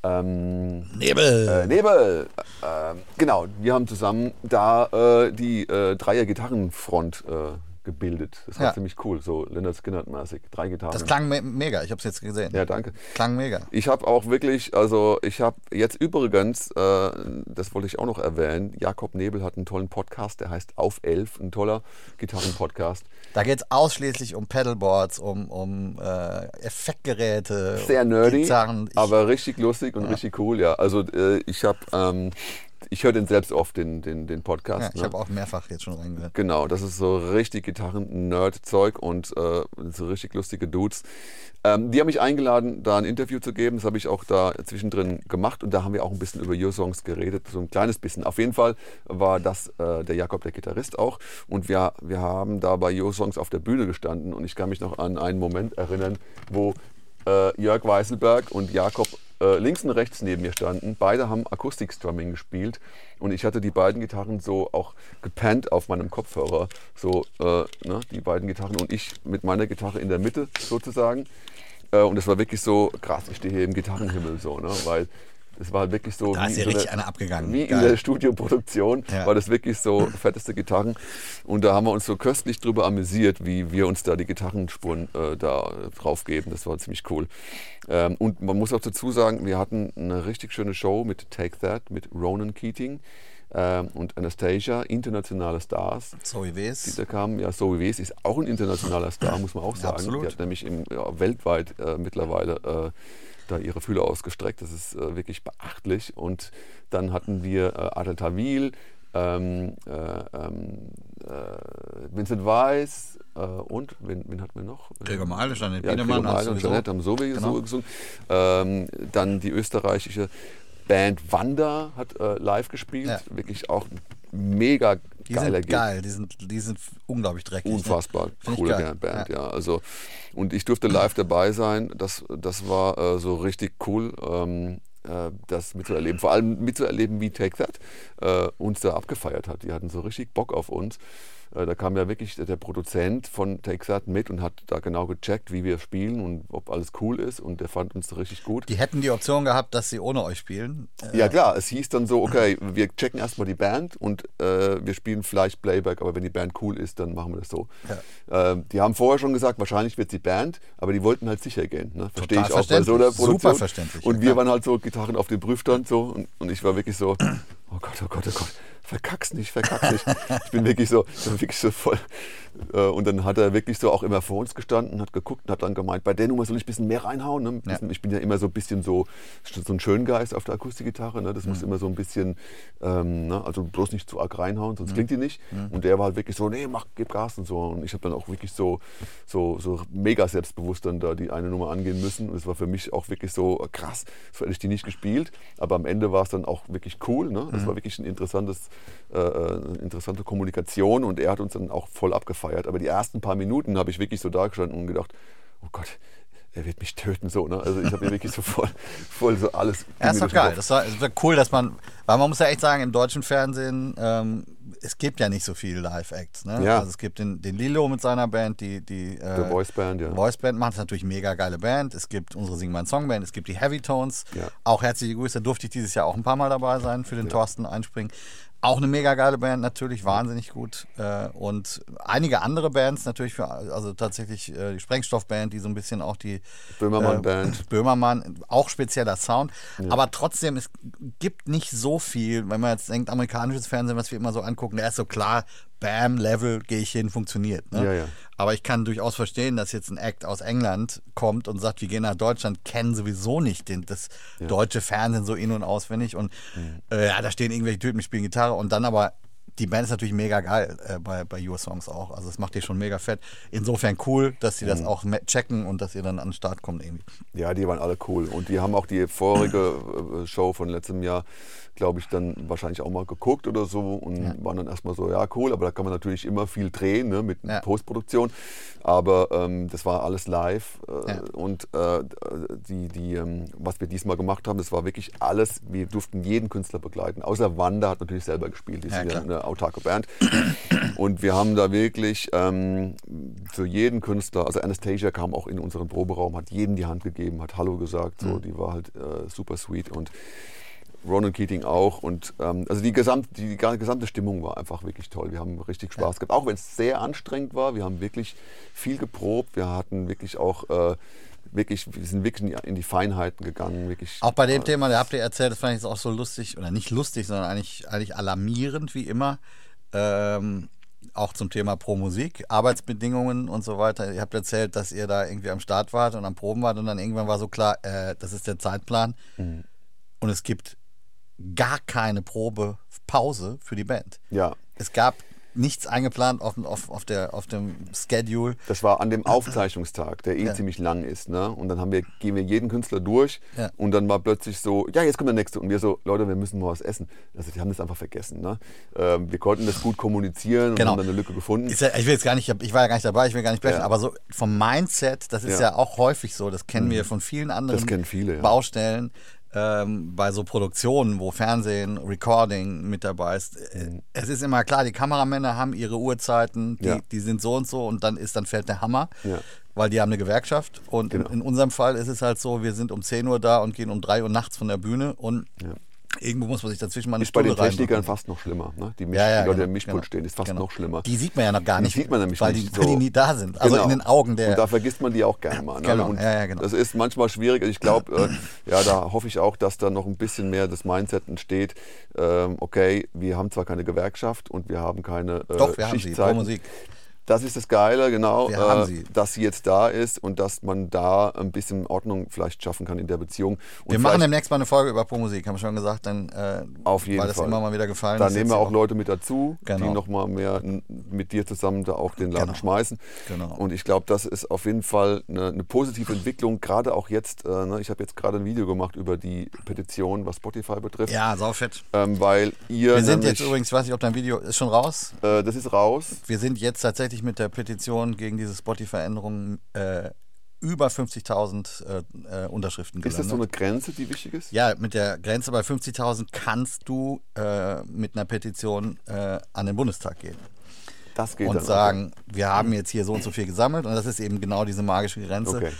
ähm, Nebel. Äh, Nebel. Äh, genau, wir haben zusammen da äh, die äh, Dreier-Gitarrenfront äh, gebildet. Das war ja. ziemlich cool, so Leonard Skinner-mäßig. Drei Gitarren. Das klang me mega, ich habe es jetzt gesehen. Ja, danke. Klang mega. Ich habe auch wirklich, also ich habe jetzt übrigens, äh, das wollte ich auch noch erwähnen, Jakob Nebel hat einen tollen Podcast, der heißt Auf Elf, ein toller Gitarrenpodcast. Da geht es ausschließlich um Pedalboards, um, um äh, Effektgeräte. Sehr nerdy, Gitarren. Ich, aber richtig lustig und ja. richtig cool, ja. Also äh, ich habe... Ähm, ich höre den selbst oft, den, den, den Podcast. Ja, ich ne? habe auch mehrfach jetzt schon reingehört. Genau, das ist so richtig Gitarren-Nerd-Zeug und äh, so richtig lustige Dudes. Ähm, die haben mich eingeladen, da ein Interview zu geben. Das habe ich auch da zwischendrin gemacht und da haben wir auch ein bisschen über Your Songs geredet, so ein kleines bisschen. Auf jeden Fall war das äh, der Jakob, der Gitarrist auch. Und wir, wir haben da bei Your Songs auf der Bühne gestanden und ich kann mich noch an einen Moment erinnern, wo äh, Jörg Weißelberg und Jakob äh, links und rechts neben mir standen. Beide haben Akustikstrumming gespielt und ich hatte die beiden Gitarren so auch gepannt auf meinem Kopfhörer. So, äh, ne, die beiden Gitarren und ich mit meiner Gitarre in der Mitte sozusagen. Äh, und es war wirklich so, krass, ich stehe hier im Gitarrenhimmel so, ne, weil es war halt wirklich so. Da ist ja so richtig eine, abgegangen. Wie Geil. in der Studioproduktion ja. war das wirklich so fetteste Gitarren. Und da haben wir uns so köstlich drüber amüsiert, wie wir uns da die Gitarrenspuren äh, da drauf geben. Das war ziemlich cool. Ähm, und man muss auch dazu sagen, wir hatten eine richtig schöne Show mit Take That, mit Ronan Keating. ähm, und Anastasia, internationale Stars. Zoe Die Wes. da kamen, ja, Zoe Wes ist auch ein internationaler Star, muss man auch sagen. Absolut. Die hat nämlich im, ja, weltweit äh, mittlerweile äh, da ihre Fühler ausgestreckt. Das ist äh, wirklich beachtlich. Und dann hatten wir äh, Adel Tawil, ähm, äh, ähm, äh, Vincent Weiss äh, und wen, wen hatten wir noch? Gregor Mahle, Janet Ja, Biedemann, Gregor Mahle und. Jeanette haben sowieso Genau. gesungen. Ähm, dann die österreichische Band Wanda hat äh, live gespielt. Ja. Wirklich auch mega Die geiler sind geil, die sind, die sind unglaublich dreckig. Unfassbar Ne? Coole. Band, ja. Also, und ich durfte live dabei sein. Das, das war äh, so richtig cool, ähm, äh, das mitzuerleben. Vor allem mitzuerleben, wie Take That äh, uns da abgefeiert hat. Die hatten so richtig Bock auf uns. Äh, da kam ja wirklich der, Produzent von Take That mit und hat da genau gecheckt, wie wir spielen und ob alles cool ist. Und der fand uns richtig gut. Die hätten die Option gehabt, dass sie ohne euch spielen. Äh, Ja klar, es hieß dann so, okay, wir checken erstmal die Band und äh, wir spielen vielleicht Playback, aber wenn die Band cool ist, dann machen wir das so. Ähm, die haben vorher schon gesagt, wahrscheinlich wird die Band, aber die wollten halt sicher gehen. Ne? Verstehe ich auch bei so einer verständlich. Super Produktion. verständlich, Und ja, wir klar. waren halt so Gitarren auf dem Prüfstand so und, und ich war wirklich so, oh Gott, oh Gott, oh Gott. Verkack's nicht, verkack's nicht. Ich bin wirklich so, wirklich so voll. Äh, Und dann hat er wirklich so auch immer vor uns gestanden, hat geguckt und hat dann gemeint, bei der Nummer soll ich ein bisschen mehr reinhauen. Ne? Bisschen, Ich bin ja immer so ein bisschen so, so ein Schöngeist auf der Akustikgitarre. Ne? Das muss immer so ein bisschen, ähm, ne? also bloß nicht zu arg reinhauen, sonst klingt die nicht. Und der war halt wirklich so, nee, mach, gib Gas und so. Und ich habe dann auch wirklich so, so, so mega selbstbewusst dann da die eine Nummer angehen müssen. Und es war für mich auch wirklich so krass, so hätte ich die nicht gespielt. Aber am Ende war es dann auch wirklich cool. Ne? Das war wirklich ein interessantes, äh, äh, eine interessante Kommunikation und er hat uns dann auch voll abgefeiert. Aber die ersten paar Minuten habe ich wirklich so da gestanden und gedacht, oh Gott, er wird mich töten so. Ne? Also ich habe mir wirklich so voll, *laughs* voll so alles. Ja, ist doch geil. Das war, es war cool, dass man, weil man muss ja echt sagen, im deutschen Fernsehen, ähm, es gibt ja nicht so viele Live-Acts. Ne? Ja. Also es gibt den, den Lilo mit seiner Band, die, die äh, The Voice Band, ja. Voice Band macht, natürlich eine mega geile Band. Es gibt unsere Sing mein Song Band, es gibt die Heavy Tones. Ja. Auch herzliche Grüße, da durfte ich dieses Jahr auch ein paar Mal dabei sein für den Thorsten einspringen. Auch eine mega geile Band, natürlich wahnsinnig gut. Äh, und einige andere Bands natürlich für, also tatsächlich äh, die Sprengstoffband, die so ein bisschen auch die Böhmermann äh, Band. Böhmermann, auch spezieller Sound. Aber trotzdem, es gibt nicht so viel, wenn man jetzt denkt, amerikanisches Fernsehen, was wir immer so angucken, da ist so klar, Bam, Level, gehe ich hin, funktioniert. Ne? Ja, ja. Aber ich kann durchaus verstehen, dass jetzt ein Act aus England kommt und sagt, wir gehen nach Deutschland, kennen sowieso nicht den, das deutsche Fernsehen so in- und auswendig. Und äh, ja, da stehen irgendwelche Typen, die spielen Gitarre und dann aber. Die Band ist natürlich mega geil äh, bei, bei Your Songs auch. Also das macht ihr schon mega fett. Insofern cool, dass sie Mhm. das auch me- checken und dass ihr dann an den Start kommt irgendwie. Ja, die waren alle cool. Und die haben auch die vorige äh, Show von letztem Jahr, glaube ich, dann wahrscheinlich auch mal geguckt oder so und waren dann erstmal so, ja, cool, aber da kann man natürlich immer viel drehen ne, mit Ja. Postproduktion. Aber ähm, das war alles live. Äh, Ja. Und äh, die, die, ähm, was wir diesmal gemacht haben, das war wirklich alles, wir durften jeden Künstler begleiten. Außer Wanda hat natürlich selber gespielt, die Ja, ist ja eine autarke Band. Und wir haben da wirklich ähm, für jeden Künstler, also Anastasia kam auch in unseren Proberaum, hat jedem die Hand gegeben, hat Hallo gesagt, Mhm. so, die war halt äh, super sweet und Ronan Keating auch und ähm, also die, gesamt, die, die gesamte Stimmung war einfach wirklich toll. Wir haben richtig Spaß gehabt, auch wenn es sehr anstrengend war. Wir haben wirklich viel geprobt. Wir hatten wirklich auch äh, wirklich, wir sind wirklich in die, in die Feinheiten gegangen. Wirklich, Auch bei dem Thema, da habt ihr erzählt, das fand ich jetzt auch so lustig, oder nicht lustig, sondern eigentlich, eigentlich alarmierend wie immer. Ähm, auch zum Thema Pro Musik, Arbeitsbedingungen und so weiter. Ihr habt erzählt, dass ihr da irgendwie am Start wart und am Proben wart und dann irgendwann war so klar, äh, das ist der Zeitplan Mhm. und es gibt gar keine Probepause für die Band. Ja, Es gab nichts eingeplant auf, auf, auf, der, auf dem Schedule. Das war an dem Aufzeichnungstag, der eh Ja. ziemlich lang ist. Ne? Und dann haben wir, gehen wir jeden Künstler durch Ja. und dann war plötzlich so, ja, jetzt kommt der nächste. Und wir so, Leute, wir müssen mal was essen. Also die haben das einfach vergessen. Ne? Ähm, wir konnten das gut kommunizieren und Genau. haben dann eine Lücke gefunden. Ja, ich will jetzt gar nicht, ich war ja gar nicht dabei, ich will gar nicht brechen, aber so vom Mindset, das ist ja, auch häufig so, das kennen wir von vielen anderen viele. Baustellen, ähm, bei so Produktionen, wo Fernsehen, Recording mit dabei ist. Äh, Mhm. Es ist immer klar, die Kameramänner haben ihre Uhrzeiten, die, Ja. die sind so und so und dann ist, dann fällt der Hammer. Ja. Weil die haben eine Gewerkschaft und Genau. in, in unserem Fall ist es halt so, wir sind um 10 Uhr da und gehen um 3 Uhr nachts von der Bühne und Ja. Irgendwo muss man sich dazwischen mal eine Ist bei den Stulle Technikern fast noch schlimmer. Ne? Die, Misch, Ja, ja, die Leute, die genau, am Mischpult genau, stehen, ist fast genau. noch schlimmer. Die sieht man ja noch gar Die nicht. sieht man nämlich weil nicht die, weil so. die nie da sind. Also Genau. in den Augen der. Und da vergisst man die auch gerne mal. Ne? Genau, ja, genau. Das ist manchmal schwierig. Ich glaube, äh, ja, da hoffe ich auch, dass da noch ein bisschen mehr das Mindset entsteht. Ähm, okay, wir haben zwar keine Gewerkschaft und wir haben keine äh, Doch, wir haben sie. Pro. Musik. Das ist das Geile, genau, äh, sie. dass sie jetzt da ist und dass man da ein bisschen Ordnung vielleicht schaffen kann in der Beziehung. Und Wir machen demnächst mal eine Folge über Pro Musik, haben wir schon gesagt, dann, äh, Auf jeden weil das Fall. immer mal wieder gefallen Da nehmen wir auch Leute mit dazu, die Genau. nochmal mehr mit dir zusammen da auch den Laden Genau. schmeißen. Genau. Und ich glaube, das ist auf jeden Fall eine, eine positive Entwicklung, gerade auch jetzt. Äh, ne, ich habe jetzt gerade ein Video gemacht über die Petition, was Spotify betrifft. Ja, saufett. Ähm, weil ihr. Wir sind nämlich, jetzt übrigens, ich weiß nicht, ob dein Video ist schon raus. Äh, das ist raus. Wir sind jetzt tatsächlich mit der Petition gegen diese Spotify-Änderungen äh, über 50.000 äh, äh, Unterschriften Ist das so gelandet. eine Grenze, die wichtig ist? Ja, mit der Grenze bei 50.000 kannst du äh, mit einer Petition äh, an den Bundestag gehen Das geht und sagen, wir haben jetzt hier so und so viel gesammelt und das ist eben genau diese magische Grenze. Okay.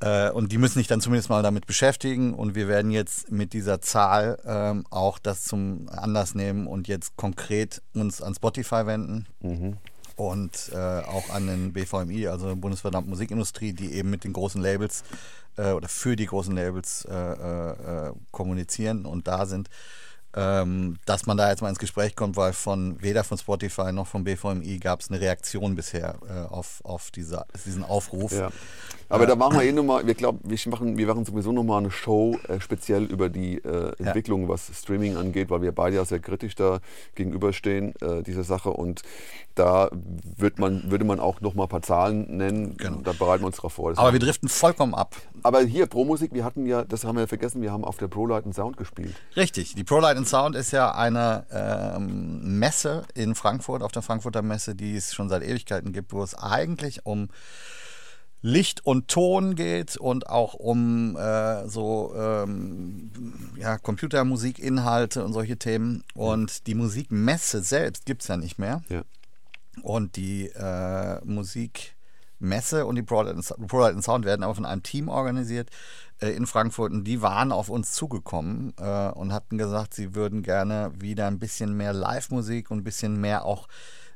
Äh, und die müssen sich dann zumindest mal damit beschäftigen und wir werden jetzt mit dieser Zahl ähm, auch das zum Anlass nehmen und jetzt konkret uns an Spotify wenden Mhm. Und äh, auch an den BVMI, also Bundesverband Musikindustrie, die eben mit den großen Labels äh, oder für die großen Labels äh, äh, äh, kommunizieren und da sind, ähm, dass man da jetzt mal ins Gespräch kommt, weil von weder von Spotify noch vom BVMI gab es eine Reaktion bisher äh, auf, auf diese, diesen Aufruf. Ja. Aber da machen wir eh nochmal, wir glauben, wir machen, wir machen sowieso nochmal eine Show äh, speziell über die äh, Entwicklung, was Streaming angeht, weil wir beide ja sehr kritisch da gegenüberstehen, äh, dieser Sache. Und da wird man, würde man auch nochmal ein paar Zahlen nennen. Genau. Da bereiten wir uns drauf vor. Das Aber wir driften vollkommen ab. aber hier, Pro-Musik, wir hatten ja, das haben wir ja vergessen, wir haben auf der ProLight einen Sound gespielt. Richtig. Die ProLight and Sound ist ja eine ähm, Messe in Frankfurt, auf der Frankfurter Messe, die es schon seit Ewigkeiten gibt, wo es eigentlich um Licht und Ton geht und auch um äh, so ähm, ja, Computermusikinhalte und solche Themen. Und die Musikmesse selbst gibt es ja nicht mehr. Ja. Und die äh, Musikmesse und die ProLight and Sound werden aber von einem Team organisiert äh, in Frankfurt. Und die waren auf uns zugekommen äh, und hatten gesagt, sie würden gerne wieder ein bisschen mehr Live-Musik und ein bisschen mehr auch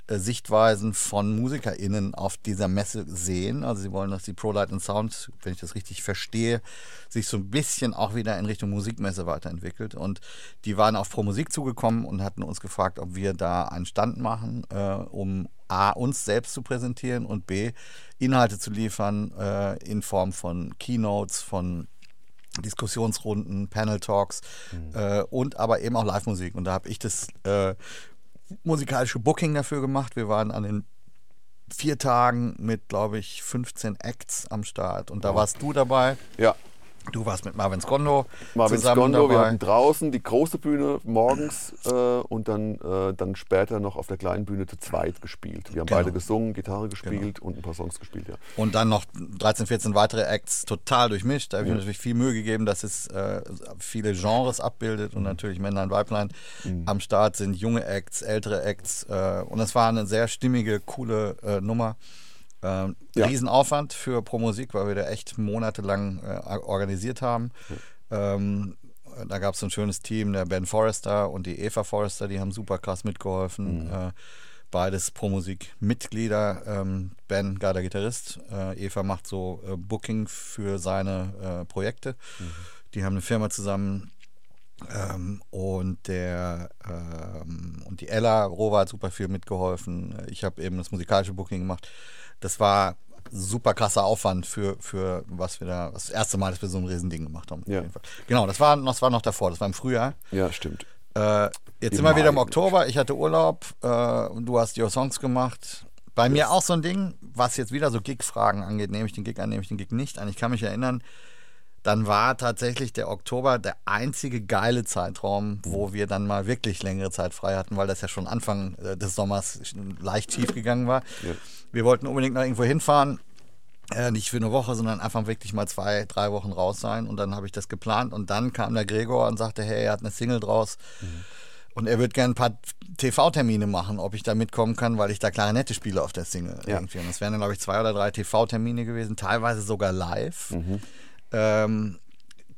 Sichtweisen von MusikerInnen auf dieser Messe sehen. Also sie wollen, dass die ProLight and Sound, wenn ich das richtig verstehe, sich so ein bisschen auch wieder in Richtung Musikmesse weiterentwickelt. Und die waren auf Pro Musik zugekommen und hatten uns gefragt, ob wir da einen Stand machen, äh, um A, uns selbst zu präsentieren und B, Inhalte zu liefern äh, in Form von Keynotes, von Diskussionsrunden, Panel Talks äh, und aber eben auch Live-Musik. Und da habe ich das äh, musikalische Booking dafür gemacht. Wir waren an den vier Tagen mit, glaube ich, 15 Acts am Start. Und da warst du dabei. Ja, Du warst mit Marvin Skondo Marvin zusammen Skondo, wir hatten draußen die große Bühne morgens äh, und dann, äh, dann später noch auf der kleinen Bühne zu zweit gespielt. Wir haben Genau. beide gesungen, Gitarre gespielt und ein paar Songs gespielt, ja. Und dann noch 13, 14 weitere Acts total durchmischt. Da habe ich mir natürlich viel Mühe gegeben, dass es äh, viele Genres abbildet Mhm. und natürlich Männlein, Weiblein. Am Start sind junge Acts, ältere Acts. Äh, und es war eine sehr stimmige, coole äh, Nummer. Ähm, Ja. Riesenaufwand für Pro Musik, weil wir da echt monatelang äh, organisiert haben. Ähm, da gab es so ein schönes Team, der Ben Forrester und die Eva Forrester, die haben super krass mitgeholfen. Äh, beides Pro Musik Mitglieder. Ähm, ben, geiler Gitarrist. Äh, Eva macht so äh, Booking für seine äh, Projekte. Die haben eine Firma zusammen. Ähm, und der ähm, und die Ella Rova hat super viel mitgeholfen. Ich habe eben das musikalische Booking gemacht. Das war super krasser Aufwand für, für was wir da, das erste Mal, dass wir so ein Riesending gemacht haben. auf Ja. jeden Fall. Genau, das war, das war noch davor, das war im Frühjahr. Ja, stimmt. Äh, jetzt Im sind wir wieder im. Oktober. Ich hatte Urlaub äh, und du hast your Songs gemacht. Bei mir auch so ein Ding, was jetzt wieder so Gig-Fragen angeht. Nehme ich den Gig an, nehme ich den Gig nicht an. Ich kann mich erinnern, dann war tatsächlich der Oktober der einzige geile Zeitraum, wo wir dann mal wirklich längere Zeit frei hatten, weil das ja schon Anfang äh, des Sommers leicht schief gegangen war. Ja. Wir wollten unbedingt noch irgendwo hinfahren. Äh, nicht für eine Woche, sondern einfach wirklich mal zwei, drei Wochen raus sein. Und dann habe ich das geplant. Und dann kam der Gregor und sagte, hey, er hat eine Single draus. Und er würde gerne ein paar TV-Termine machen, ob ich da mitkommen kann, weil ich da Klarinette spiele auf der Single. Ja. Irgendwie. Und das wären dann, glaube ich, zwei oder drei TV-Termine gewesen, teilweise sogar live. Ähm,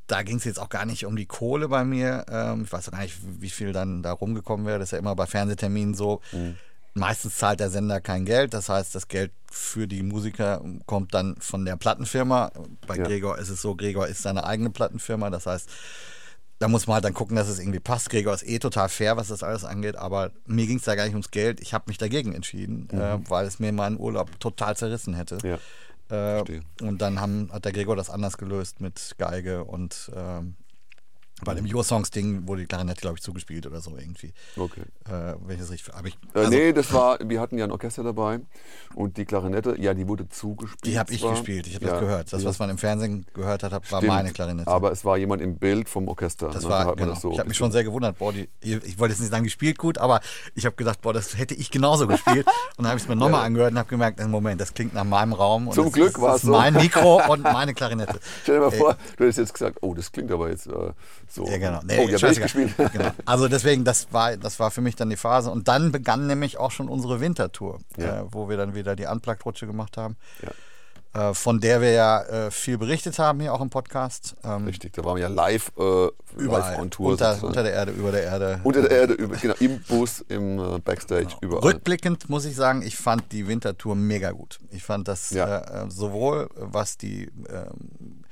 da ging es jetzt auch gar nicht um die Kohle bei mir. Ähm, ich weiß auch gar nicht, wie viel dann da rumgekommen wäre. Das ist ja immer bei Fernsehterminen so. Mhm. Meistens zahlt der Sender kein Geld. Das heißt, das Geld für die Musiker kommt dann von der Plattenfirma. Bei ja. Gregor ist es so, Gregor ist seine eigene Plattenfirma. Das heißt, da muss man halt dann gucken, dass es irgendwie passt. Gregor ist eh total fair, was das alles angeht, aber mir ging es da gar nicht ums Geld. Ich habe mich dagegen entschieden, mhm. äh, weil es mir meinen Urlaub total zerrissen hätte. Ja. Äh, und dann haben, hat der Gregor das anders gelöst mit Geige und ähm, bei dem Your Songs Ding wurde die Klarinette, glaube ich, zugespielt oder so irgendwie. Okay. Äh, wenn ich richtig. Aber ich, äh, also, äh, nee, das war, wir hatten ja ein Orchester dabei und die Klarinette, ja, die wurde zugespielt. Die habe ich gespielt, ich habe ja, das gehört. Das, was man im Fernsehen gehört hat, war Stimmt, meine Klarinette. Aber es war jemand im Bild vom Orchester. Das ne? war, da genau. Das so ich habe mich schon sehr gewundert, boah, die, ich wollte jetzt nicht sagen, die spielt gut, aber ich habe gedacht, boah, das hätte ich genauso gespielt. *laughs* und dann habe ich es mir nochmal ja. angehört und habe gemerkt, Moment, das klingt nach meinem Raum. Zum Glück war es so. mein Mikro und *laughs* meine Klarinette. Stell dir mal vor, du hättest jetzt gesagt, oh, das klingt aber jetzt äh, so. Ja, genau. Nee, oh, ja, ich gespielt. *laughs* Genau. Also deswegen, das war, das war für mich dann die Phase. Und dann begann nämlich auch schon unsere Wintertour, ja. äh, wo wir dann wieder die Unplugged-Rutsche gemacht haben. Ja äh, von der wir ja äh, viel berichtet haben hier auch im Podcast. Ähm, Richtig, da waren wir ja live, äh, überall, live on Tour. Unter, unter, der Erde, über der Erde. Unter der Erde, über, genau, im Bus, im äh, Backstage, genau. überall. Rückblickend muss ich sagen, ich fand die Wintertour mega gut. Ich fand das ja. Äh, sowohl was die ähm, äh,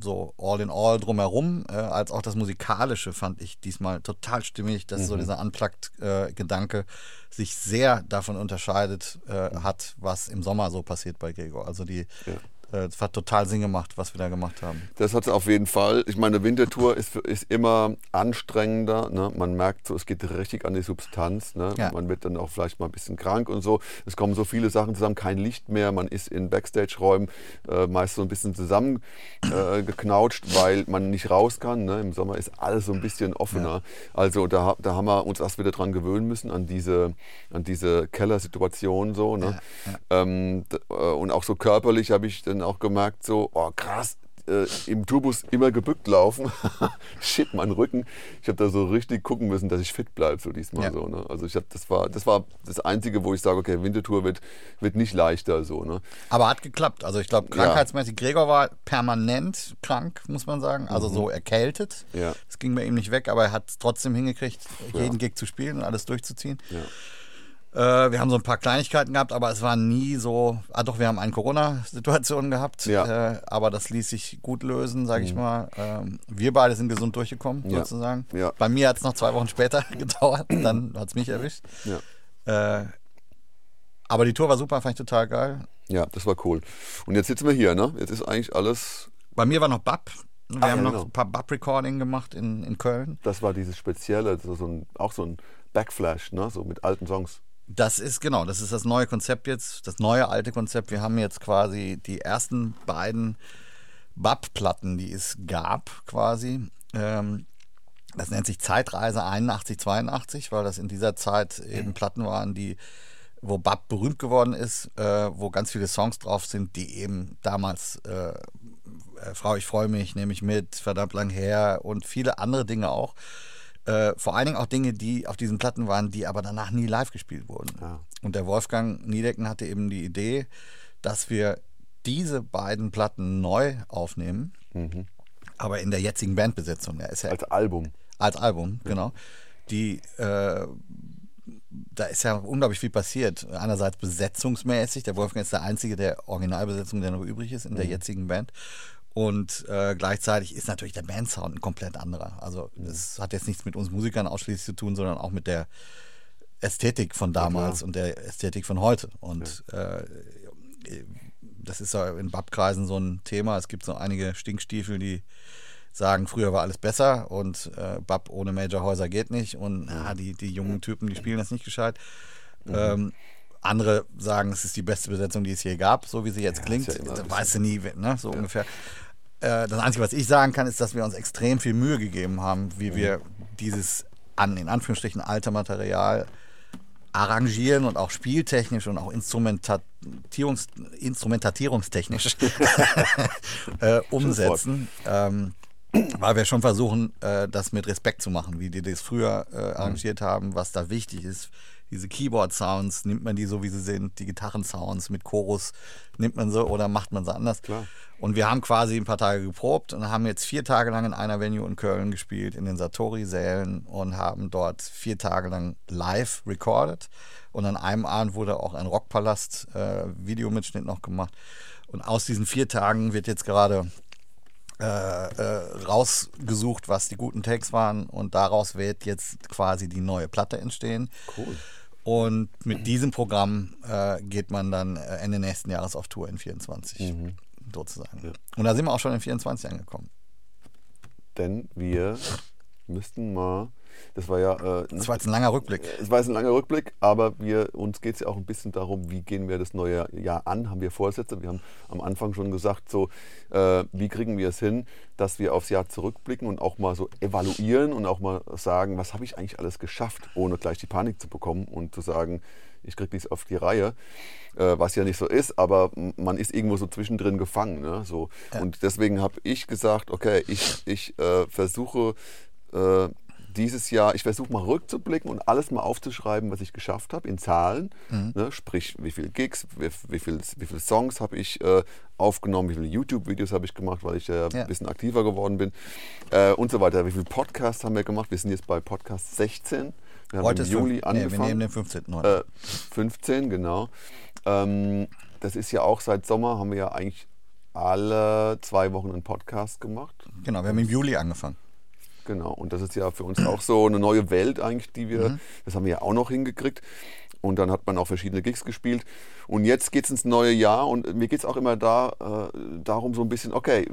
so all in all drumherum, äh, als auch das Musikalische fand ich diesmal total stimmig, dass mhm. so dieser Unplugged-Gedanke äh, sich sehr davon unterscheidet äh, hat, was im Sommer so passiert bei Gregor. Also die, ja. Äh, es hat total Sinn gemacht, was wir da gemacht haben. Das hat es auf jeden Fall. Ich meine, Wintertour ist, ist immer anstrengender. Ne? Man merkt so, es geht richtig an die Substanz. Ne? Ja. Man wird dann auch vielleicht mal ein bisschen krank und so. Es kommen so viele Sachen zusammen, kein Licht mehr. Man ist in Backstage-Räumen äh, meist so ein bisschen zusammengeknautscht, äh, weil man nicht raus kann. Ne? Im Sommer ist alles so ein bisschen offener. Ja. Also da, da haben wir uns erst wieder dran gewöhnen müssen, an diese, an diese Kellersituation so. Ne? Ja. Ähm, äh, und auch so körperlich habe ich dann auch gemerkt, so, oh krass, äh, im Tourbus immer gebückt laufen. *laughs* Shit, mein Rücken. Ich habe da so richtig gucken müssen, dass ich fit bleibe, so diesmal ja. so. Ne? Also ich hab, das war, das war das Einzige, wo ich sage, okay, Wintertour wird, wird nicht leichter so. Ne? Aber hat geklappt. Also ich glaube, krankheitsmäßig, ja. Gregor war permanent krank, muss man sagen. Also mhm. so erkältet. Ja. Das ging bei ihm nicht weg, aber er hat es trotzdem hingekriegt, jeden Gig zu spielen und alles durchzuziehen. Ja. Äh, wir haben so ein paar Kleinigkeiten gehabt, aber es war nie so. Ah, doch, wir haben eine Corona-Situation gehabt, ja. äh, aber das ließ sich gut lösen, sage ich mhm. mal. Ähm, wir beide sind gesund durchgekommen, ja. sozusagen. Ja. Bei mir hat es noch zwei Wochen später *laughs* gedauert, dann hat es mich erwischt. Äh, aber die Tour war super, fand ich total geil. Ja, das war cool. Und jetzt sitzen wir hier, ne? Jetzt ist eigentlich alles. Bei mir war noch Bab. Wir Ach, haben noch genau. ein paar Bab-Recording gemacht in, in Köln. Das war dieses spezielle, so, so ein, auch so ein Backflash, ne? So mit alten Songs. Das ist genau, das ist das neue Konzept jetzt, das neue alte Konzept. Wir haben jetzt quasi die ersten beiden BAP-Platten, die es gab, quasi. Ähm, das nennt sich Zeitreise 81, 82, weil das in dieser Zeit eben Platten waren, die, wo BAP berühmt geworden ist, äh, wo ganz viele Songs drauf sind, die eben damals äh, äh, Frau, ich freue mich, nehme ich mit, verdammt lang her und viele andere Dinge auch. Äh, vor allen Dingen auch Dinge, die auf diesen Platten waren, die aber danach nie live gespielt wurden. Ja. Und der Wolfgang Niedecken hatte eben die Idee, dass wir diese beiden Platten neu aufnehmen, mhm. aber in der jetzigen Bandbesetzung. Ja als Album. Als Album, ja. genau. Die, äh, da ist ja unglaublich viel passiert. Einerseits besetzungsmäßig, der Wolfgang ist der einzige der Originalbesetzung, der noch übrig ist in mhm. der jetzigen Band. Und äh, gleichzeitig ist natürlich der Bandsound ein komplett anderer. Also es hat jetzt nichts mit uns Musikern ausschließlich zu tun, sondern auch mit der Ästhetik von damals ja, und der Ästhetik von heute. Und ja. äh, das ist ja in Babkreisen so ein Thema. Es gibt so einige Stinkstiefel, die sagen, früher war alles besser und äh, Bab ohne Majorhäuser geht nicht und na, die, die jungen Typen, die spielen das nicht gescheit. Mhm. Ähm, andere sagen, es ist die beste Besetzung, die es je gab, so wie sie jetzt ja, klingt. Ja weißt du nie, ne? so ja. ungefähr. Äh, das Einzige, was ich sagen kann, ist, dass wir uns extrem viel Mühe gegeben haben, wie mhm. wir dieses an, in Anführungsstrichen, alte Material arrangieren und auch spieltechnisch und auch Instrumentatierungs, instrumentatierungstechnisch *laughs* *laughs* äh, umsetzen. Ähm, weil wir schon versuchen, äh, das mit Respekt zu machen, wie die das früher äh, arrangiert haben, was da wichtig ist. Diese Keyboard-Sounds, nimmt man die so, wie sie sind, die Gitarren-Sounds mit Chorus, nimmt man so oder macht man sie anders? Klar. Und wir haben quasi ein paar Tage geprobt und haben jetzt vier Tage lang in einer Venue in Köln gespielt, in den Satori-Sälen und haben dort vier Tage lang live recorded. Und an einem Abend wurde auch ein Rockpalast-Videomitschnitt noch gemacht. Und aus diesen vier Tagen wird jetzt gerade äh, äh, rausgesucht, was die guten Takes waren. Und daraus wird jetzt quasi die neue Platte entstehen. Cool. Und mit diesem Programm äh, geht man dann äh, Ende nächsten Jahres auf Tour in 24, sozusagen. Und da sind wir auch schon in 24 angekommen. Denn wir müssten mal, das war ja, äh, Das war jetzt ein langer Rückblick. es war jetzt ein langer Rückblick, aber wir, uns geht es ja auch ein bisschen darum, wie gehen wir das neue Jahr an, haben wir Vorsätze. Wir haben am Anfang schon gesagt, so, äh, wie kriegen wir es hin, dass wir aufs Jahr zurückblicken und auch mal so evaluieren und auch mal sagen, was habe ich eigentlich alles geschafft, ohne gleich die Panik zu bekommen und zu sagen, ich kriege dies auf die Reihe, äh, was ja nicht so ist, aber man ist irgendwo so zwischendrin gefangen. Ne? So. Und deswegen habe ich gesagt, okay, ich, ich äh, versuche äh, dieses Jahr, ich versuche mal rückzublicken und alles mal aufzuschreiben, was ich geschafft habe in Zahlen. Ne? Sprich, wie viele Gigs, wie, wie, viel, wie viele Songs habe ich äh, aufgenommen, wie viele YouTube-Videos habe ich gemacht, weil ich äh, Ja. ein bisschen aktiver geworden bin äh, und so weiter. Wie viele Podcasts haben wir gemacht? Wir sind jetzt bei Podcast 16. Wir haben Heute im Juli fünf- nee, wir angefangen. nehmen den 15. heute. Äh, 15, genau. Ähm, das ist ja auch seit Sommer, haben wir ja eigentlich alle zwei Wochen einen Podcast gemacht. genau, wir haben im Juli angefangen. Genau, und das ist ja für uns auch so eine neue Welt eigentlich, die wir, das haben wir ja auch noch hingekriegt. Und dann hat man auch verschiedene Gigs gespielt. Und jetzt geht es ins neue Jahr und mir geht es auch immer da, äh, darum so ein bisschen, okay,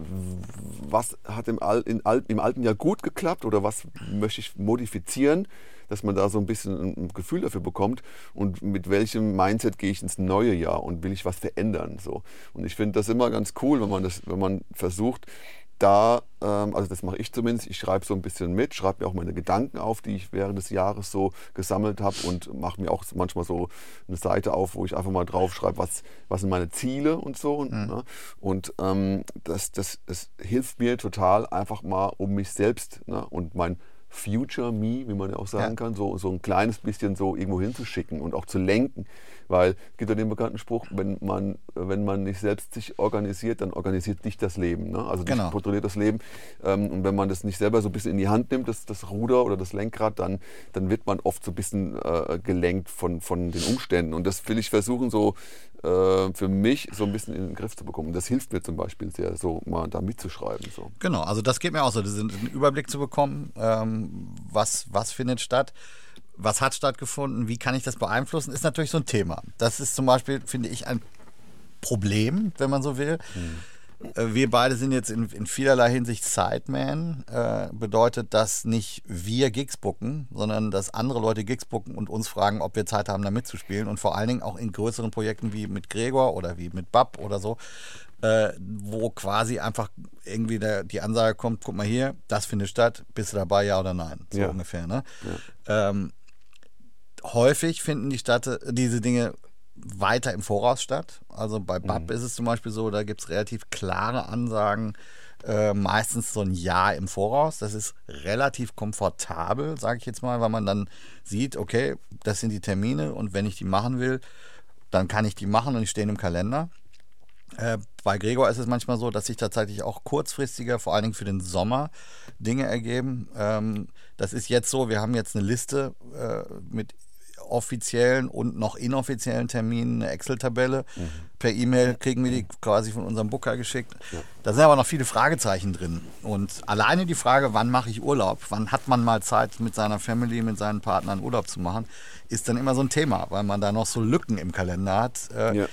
was hat im, Al Al im alten Jahr gut geklappt oder was möchte ich modifizieren, dass man da so ein bisschen ein, ein Gefühl dafür bekommt und mit welchem Mindset gehe ich ins neue Jahr und will ich was verändern. So. Und ich finde das immer ganz cool, wenn man, das, wenn man versucht, da, ähm, also das mache ich zumindest, ich schreibe so ein bisschen mit, schreibe mir auch meine Gedanken auf, die ich während des Jahres so gesammelt habe und mache mir auch manchmal so eine Seite auf, wo ich einfach mal drauf schreibe, was, was sind meine Ziele und so. Und, ne? und ähm, das, das, das hilft mir total einfach mal um mich selbst ne? und mein Future Me, wie man ja auch sagen Ja. kann, so, so ein kleines bisschen so irgendwo hinzuschicken und auch zu lenken. Weil es gibt ja den bekannten Spruch, wenn man, wenn man nicht selbst sich organisiert, dann organisiert dich das Leben. Ne? Also dich Genau. kontrolliert das Leben. Ähm, und wenn man das nicht selber so ein bisschen in die Hand nimmt, das, das Ruder oder das Lenkrad, dann, dann wird man oft so ein bisschen äh, gelenkt von, von den Umständen. Und das will ich versuchen, so äh, für mich so ein bisschen in den Griff zu bekommen. Das hilft mir zum Beispiel sehr, so mal da mitzuschreiben. So. Genau, also das geht mir auch so, diesen Überblick zu bekommen, ähm, was, was findet statt, was hat stattgefunden, wie kann ich das beeinflussen, ist natürlich so ein Thema. Das ist zum Beispiel, finde ich, ein Problem, wenn man so will. Äh, Wir beide sind jetzt in, in vielerlei Hinsicht Sideman. Äh, bedeutet, dass nicht wir Gigs booken, sondern dass andere Leute Gigs booken und uns fragen, ob wir Zeit haben, da mitzuspielen. Und vor allen Dingen auch in größeren Projekten wie mit Gregor oder wie mit Bab oder so, äh, wo quasi einfach irgendwie der, die Ansage kommt, guck mal hier, das findet statt, bist du dabei, ja oder nein? So Ja. ungefähr. Ne? Ähm, häufig finden die Stadt, diese Dinge weiter im Voraus statt. Also bei BAP ist es zum Beispiel so, da gibt es relativ klare Ansagen, äh, meistens so ein Jahr im Voraus. Das ist relativ komfortabel, sage ich jetzt mal, weil man dann sieht, okay, das sind die Termine und wenn ich die machen will, dann kann ich die machen und die stehen im Kalender. Äh, bei Gregor ist es manchmal so, dass sich tatsächlich auch kurzfristiger, vor allen Dingen für den Sommer, Dinge ergeben. Ähm, das ist jetzt so, wir haben jetzt eine Liste äh, mit offiziellen und noch inoffiziellen Terminen, eine Excel-Tabelle. Per E-Mail kriegen wir die quasi von unserem Booker geschickt. Da sind aber noch viele Fragezeichen drin. Und alleine die Frage, wann mache ich Urlaub, wann hat man mal Zeit mit seiner Family, mit seinen Partnern Urlaub zu machen, ist dann immer so ein Thema, weil man da noch so Lücken im Kalender hat. Äh, Ja.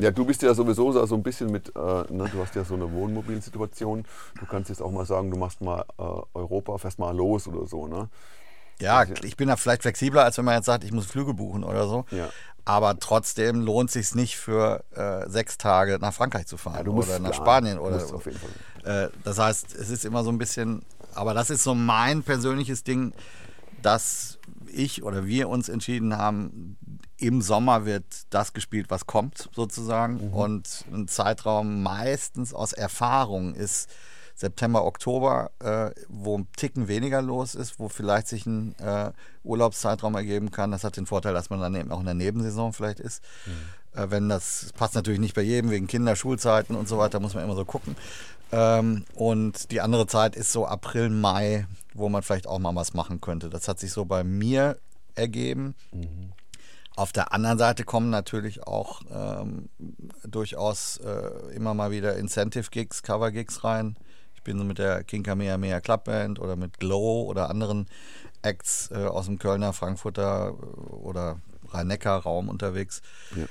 Ja, du bist ja sowieso so so ein bisschen mit, äh, ne, du hast ja so eine Wohnmobilsituation. Du kannst jetzt auch mal sagen, du machst mal äh, Europa, fährst mal los oder so, ne? Ja, ich bin da vielleicht flexibler, als wenn man jetzt sagt, ich muss Flüge buchen oder so. Ja. Aber trotzdem lohnt sich nicht für äh, sechs Tage nach Frankreich zu fahren musst oder nach. Spanien oder musst auf jeden Fall. Äh, das heißt, es ist immer so ein bisschen, aber das ist so mein persönliches Ding, dass ich oder wir uns entschieden haben, im Sommer wird das gespielt, was kommt, sozusagen. Mhm. Und ein Zeitraum meistens aus Erfahrung ist September, Oktober, äh, wo ein Ticken weniger los ist, wo vielleicht sich ein äh, Urlaubszeitraum ergeben kann. Das hat den Vorteil, dass man dann eben auch in der Nebensaison vielleicht ist. Mhm. Äh, wenn das passt natürlich nicht bei jedem, wegen Kinder, Schulzeiten und so weiter, muss man immer so gucken. Ähm, und die andere Zeit ist so April, Mai, wo man vielleicht auch mal was machen könnte. Das hat sich so bei mir ergeben. Mhm. Auf der anderen Seite kommen natürlich auch ähm, durchaus äh, immer mal wieder Incentive-Gigs, Cover-Gigs rein. Ich bin so mit der King Kamehameha Clubband oder mit Glow oder anderen Acts äh, aus dem Kölner, Frankfurter äh, oder Rhein-Neckar-Raum unterwegs. Ja.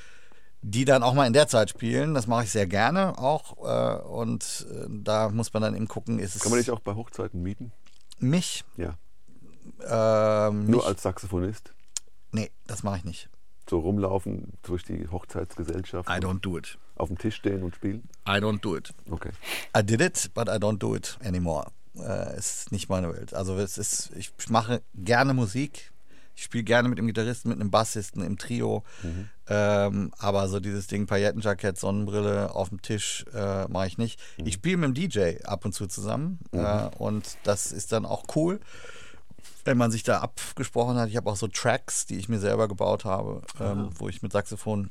Die dann auch mal in der Zeit spielen, das mache ich sehr gerne auch. Äh, und äh, da muss man dann eben gucken, ist es. Kann man dich auch bei Hochzeiten mieten? Mich? Ja. Ähm, Nur als Saxophonist? Nee, das mache ich nicht so rumlaufen durch die Hochzeitsgesellschaft? I don't do it. Auf dem Tisch stehen und spielen? I don't do it. Okay. I did it, but I don't do it anymore. Äh, ist nicht meine Welt. Also es ist, ich mache gerne Musik. Ich spiele gerne mit dem Gitarristen, mit einem Bassisten im Trio. Mhm. Ähm, aber so dieses Ding, Paillettenjackett, Sonnenbrille auf dem Tisch äh, mache ich nicht. Mhm. Ich spiele mit dem DJ ab und zu zusammen. Mhm. Äh, und das ist dann auch cool wenn man sich da abgesprochen hat. Ich habe auch so Tracks, die ich mir selber gebaut habe, ähm, wo ich mit Saxophon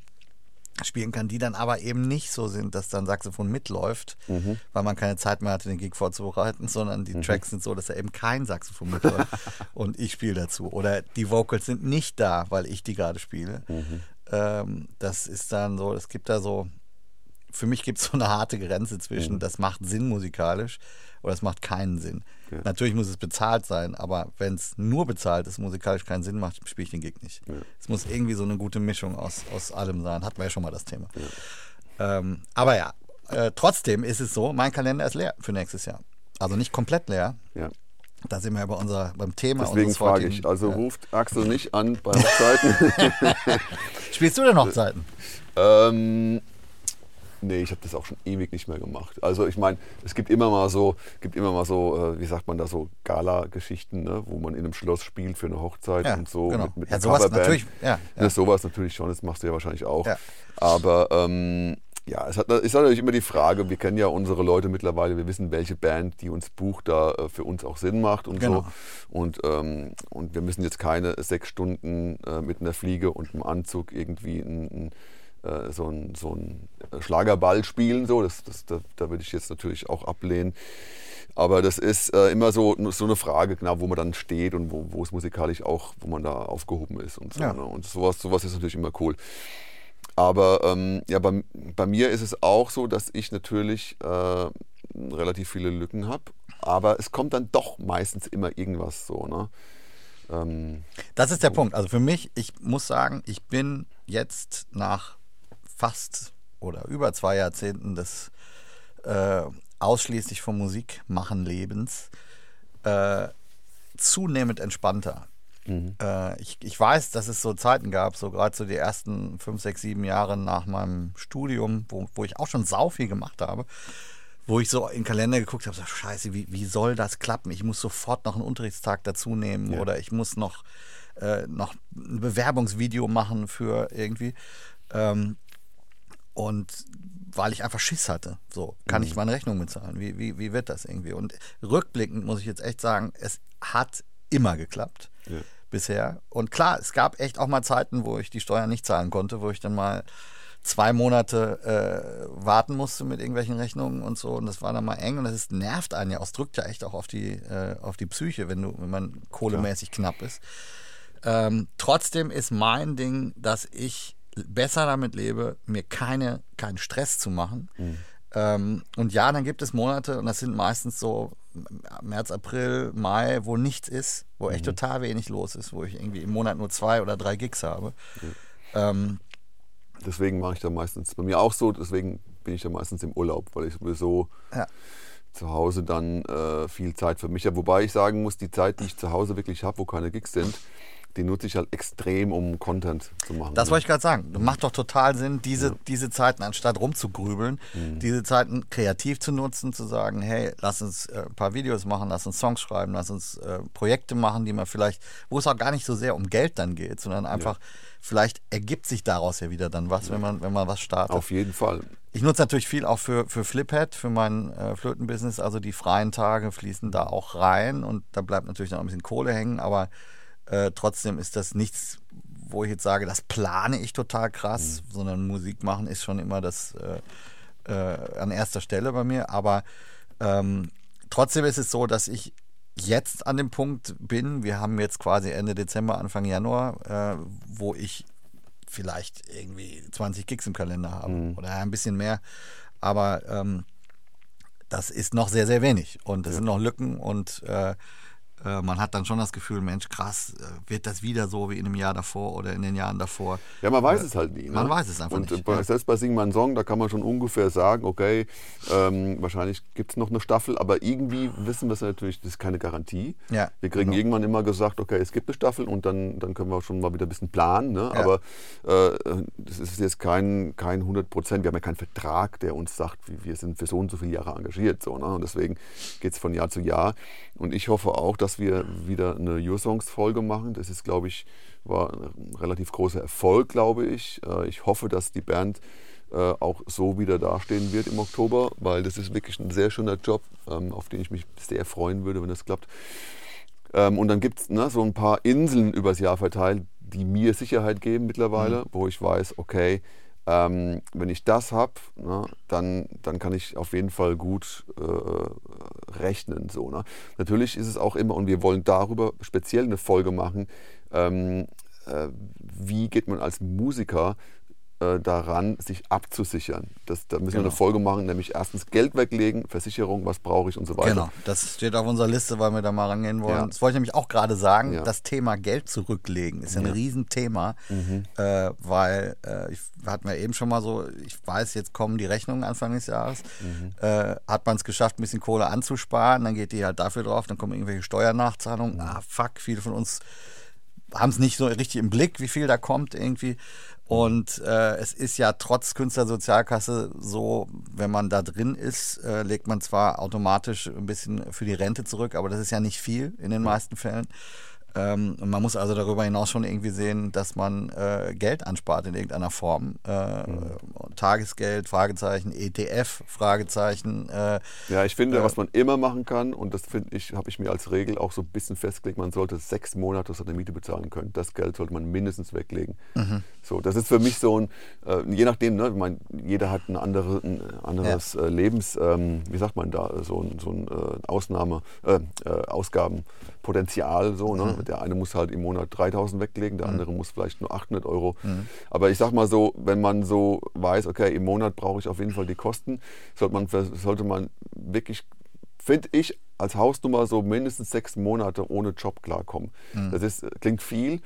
spielen kann, die dann aber eben nicht so sind, dass dann Saxophon mitläuft, mhm. weil man keine Zeit mehr hatte, den Gig vorzubereiten, sondern die mhm. Tracks sind so, dass da eben kein Saxophon mitläuft *laughs* und ich spiele dazu. Oder die Vocals sind nicht da, weil ich die gerade spiele. Mhm. Ähm, das ist dann so, es gibt da so, für mich gibt es so eine harte Grenze zwischen, mhm. das macht Sinn musikalisch oder es macht keinen Sinn. Ja. Natürlich muss es bezahlt sein, aber wenn es nur bezahlt ist, musikalisch keinen Sinn macht, spiele ich den Gig nicht. Ja. Es muss irgendwie so eine gute Mischung aus, aus allem sein. Hatten wir ja schon mal das Thema. Ja. Ähm, aber ja, äh, trotzdem ist es so, mein Kalender ist leer für nächstes Jahr. Also nicht komplett leer. Ja. Da sind wir ja bei unser, beim Thema. Deswegen frage ich, also ruft Axel nicht an bei Hochzeiten. *laughs* Spielst du denn Hochzeiten? *laughs* ähm, Nee, ich habe das auch schon ewig nicht mehr gemacht. Also ich meine, es gibt immer mal so, gibt immer mal so, äh, wie sagt man da so, Gala-Geschichten, ne, wo man in einem Schloss spielt für eine Hochzeit ja, und so genau. mit, mit ja, sowas Coverband. natürlich, ja, ja. sowas natürlich schon, das machst du ja wahrscheinlich auch. Ja. Aber ähm, ja, es hat, ist natürlich immer die Frage, wir kennen ja unsere Leute mittlerweile, wir wissen, welche Band, die uns bucht, da äh, für uns auch Sinn macht und genau. so. Und, ähm, und wir müssen jetzt keine sechs Stunden äh, mit einer Fliege und einem Anzug irgendwie ein, ein äh, so ein, so ein Schlagerball spielen. So. Das, das, da, da würde ich jetzt natürlich auch ablehnen. Aber das ist äh, immer so, so eine Frage, genau, wo man dann steht und wo, wo es musikalisch auch, wo man da aufgehoben ist und so. Ja. Ne? Und sowas, sowas ist natürlich immer cool. Aber ähm, ja, bei, bei mir ist es auch so, dass ich natürlich äh, relativ viele Lücken habe. Aber es kommt dann doch meistens immer irgendwas so. Ne? Ähm, das ist der Punkt. Also für mich, ich muss sagen, ich bin jetzt nach fast oder über zwei Jahrzehnten des äh, ausschließlich vom Musikmachen Lebens äh, zunehmend entspannter. Mhm. Äh, ich, ich weiß, dass es so Zeiten gab, so gerade so die ersten fünf, sechs, sieben Jahre nach meinem Studium, wo, wo ich auch schon sau viel gemacht habe, wo ich so in den Kalender geguckt habe, so scheiße, wie, wie soll das klappen? Ich muss sofort noch einen Unterrichtstag dazu nehmen ja. oder ich muss noch, äh, noch ein Bewerbungsvideo machen für irgendwie. Ähm, und weil ich einfach Schiss hatte. So, kann mhm. ich meine Rechnung bezahlen? Wie, wie, wie wird das irgendwie? Und rückblickend muss ich jetzt echt sagen, es hat immer geklappt ja. bisher. Und klar, es gab echt auch mal Zeiten, wo ich die Steuern nicht zahlen konnte, wo ich dann mal zwei Monate äh, warten musste mit irgendwelchen Rechnungen und so. Und das war dann mal eng und das nervt einen ja. Es drückt ja echt auch auf die, äh, auf die Psyche, wenn du, wenn man kohlemäßig Klar. knapp ist. Ähm, trotzdem ist mein Ding, dass ich besser damit lebe, mir keine, keinen Stress zu machen. Mhm. Ähm, und ja, dann gibt es Monate, und das sind meistens so März, April, Mai, wo nichts ist, wo echt mhm. total wenig los ist, wo ich irgendwie im Monat nur zwei oder drei Gigs habe. Mhm. Ähm, deswegen mache ich da meistens, bei mir auch so, deswegen bin ich da meistens im Urlaub, weil ich sowieso ja. zu Hause dann äh, viel Zeit für mich habe. Wobei ich sagen muss, die Zeit, die ich zu Hause wirklich habe, wo keine Gigs sind, die nutze ich halt extrem, um Content zu machen. Das ne? wollte ich gerade sagen. Macht doch total Sinn, diese, ja. diese Zeiten, anstatt rumzugrübeln, mhm. diese Zeiten kreativ zu nutzen, zu sagen, hey, lass uns äh, ein paar Videos machen, lass uns Songs schreiben, lass uns äh, Projekte machen, die man vielleicht, wo es auch gar nicht so sehr um Geld dann geht, sondern einfach ja. vielleicht ergibt sich daraus ja wieder dann was, wenn man, wenn man was startet. Auf jeden Fall. Ich nutze natürlich viel auch für, für Fliphead, für mein äh, Flötenbusiness. Also die freien Tage fließen da auch rein und da bleibt natürlich noch ein bisschen Kohle hängen, aber äh, trotzdem ist das nichts, wo ich jetzt sage, das plane ich total krass, mhm. sondern Musik machen ist schon immer das äh, äh, an erster Stelle bei mir. Aber ähm, trotzdem ist es so, dass ich jetzt an dem Punkt bin, wir haben jetzt quasi Ende Dezember, Anfang Januar, äh, wo ich vielleicht irgendwie 20 Gigs im Kalender haben mhm. oder ein bisschen mehr. Aber ähm, das ist noch sehr, sehr wenig und es ja. sind noch Lücken und äh, äh, man hat dann schon das Gefühl, Mensch, krass, äh, wird das wieder so wie in einem Jahr davor oder in den Jahren davor? Ja, man weiß äh, es halt nie. Ne? Man weiß es einfach und nicht. Und selbst bei Sing mein Song, da kann man schon ungefähr sagen, okay, ähm, wahrscheinlich gibt es noch eine Staffel, aber irgendwie wissen wir es natürlich, das ist keine Garantie. Ja, wir kriegen genau. irgendwann immer gesagt, okay, es gibt eine Staffel und dann, dann können wir schon mal wieder ein bisschen planen. Ne? Ja. Aber äh, das ist jetzt kein, kein 100 Prozent, wir haben ja keinen Vertrag, der uns sagt, wir sind für so und so viele Jahre engagiert. So, ne? Und deswegen geht es von Jahr zu Jahr. Und ich hoffe auch, dass wir wieder eine Your Songs Folge machen. Das ist, glaube ich, war ein relativ großer Erfolg, glaube ich. Äh, ich hoffe, dass die Band äh, auch so wieder dastehen wird im Oktober, weil das ist wirklich ein sehr schöner Job, ähm, auf den ich mich sehr freuen würde, wenn das klappt. Ähm, und dann gibt es ne, so ein paar Inseln übers Jahr verteilt, die mir Sicherheit geben mittlerweile, mhm. wo ich weiß, okay, ähm, wenn ich das habe, ne, dann, dann kann ich auf jeden Fall gut äh, rechnen. So, ne? Natürlich ist es auch immer, und wir wollen darüber speziell eine Folge machen, ähm, äh, wie geht man als Musiker äh, daran, sich abzusichern. Das, da müssen genau. wir eine genau. Folge machen, nämlich erstens Geld weglegen, Versicherung, was brauche ich und so weiter. Genau, das steht auf unserer Liste, weil wir da mal rangehen wollen. Ja. Das wollte ich nämlich auch gerade sagen, ja. das Thema Geld zurücklegen ist ja ein. Riesenthema, mhm. äh, weil äh, ich hatten wir eben schon mal so, ich weiß, jetzt kommen die Rechnungen Anfang des Jahres, mhm. äh, hat man es geschafft, ein bisschen Kohle anzusparen, dann geht die halt dafür drauf, dann kommen irgendwelche Steuernachzahlungen, mhm. ah fuck, viele von uns haben es nicht so richtig im Blick, wie viel da kommt irgendwie. Und äh, es ist ja trotz Künstlersozialkasse so, wenn man da drin ist, äh, legt man zwar automatisch ein bisschen für die Rente zurück, aber das ist ja nicht viel in den meisten Fällen. Ähm, man muss also darüber hinaus schon irgendwie sehen, dass man äh, Geld anspart in irgendeiner Form. Äh, mhm. Tagesgeld, Fragezeichen, ETF, Fragezeichen. Äh, ja, ich finde, äh, was man immer machen kann, und das finde ich, habe ich mir als Regel auch so ein bisschen festgelegt, man sollte sechs Monate seine Miete bezahlen können. Das Geld sollte man mindestens weglegen. Mhm. So, das ist für mich so ein, äh, je nachdem, ne, ich mein, jeder hat ein, andere, ein anderes ja. Äh, Lebens, ähm, wie sagt man da, so ein, so ein Ausnahme, Ausgabenpotenzial, so, ne? Mhm der eine muss halt im Monat 3000 weglegen, der mhm. andere muss vielleicht nur 800 Euro. Mhm. Aber ich sag mal so, wenn man so weiß, okay, im Monat brauche ich auf jeden Fall die Kosten, sollte man, sollte man wirklich, finde ich, als Hausnummer so mindestens sechs Monate ohne Job klarkommen. Mhm. Das ist, klingt viel,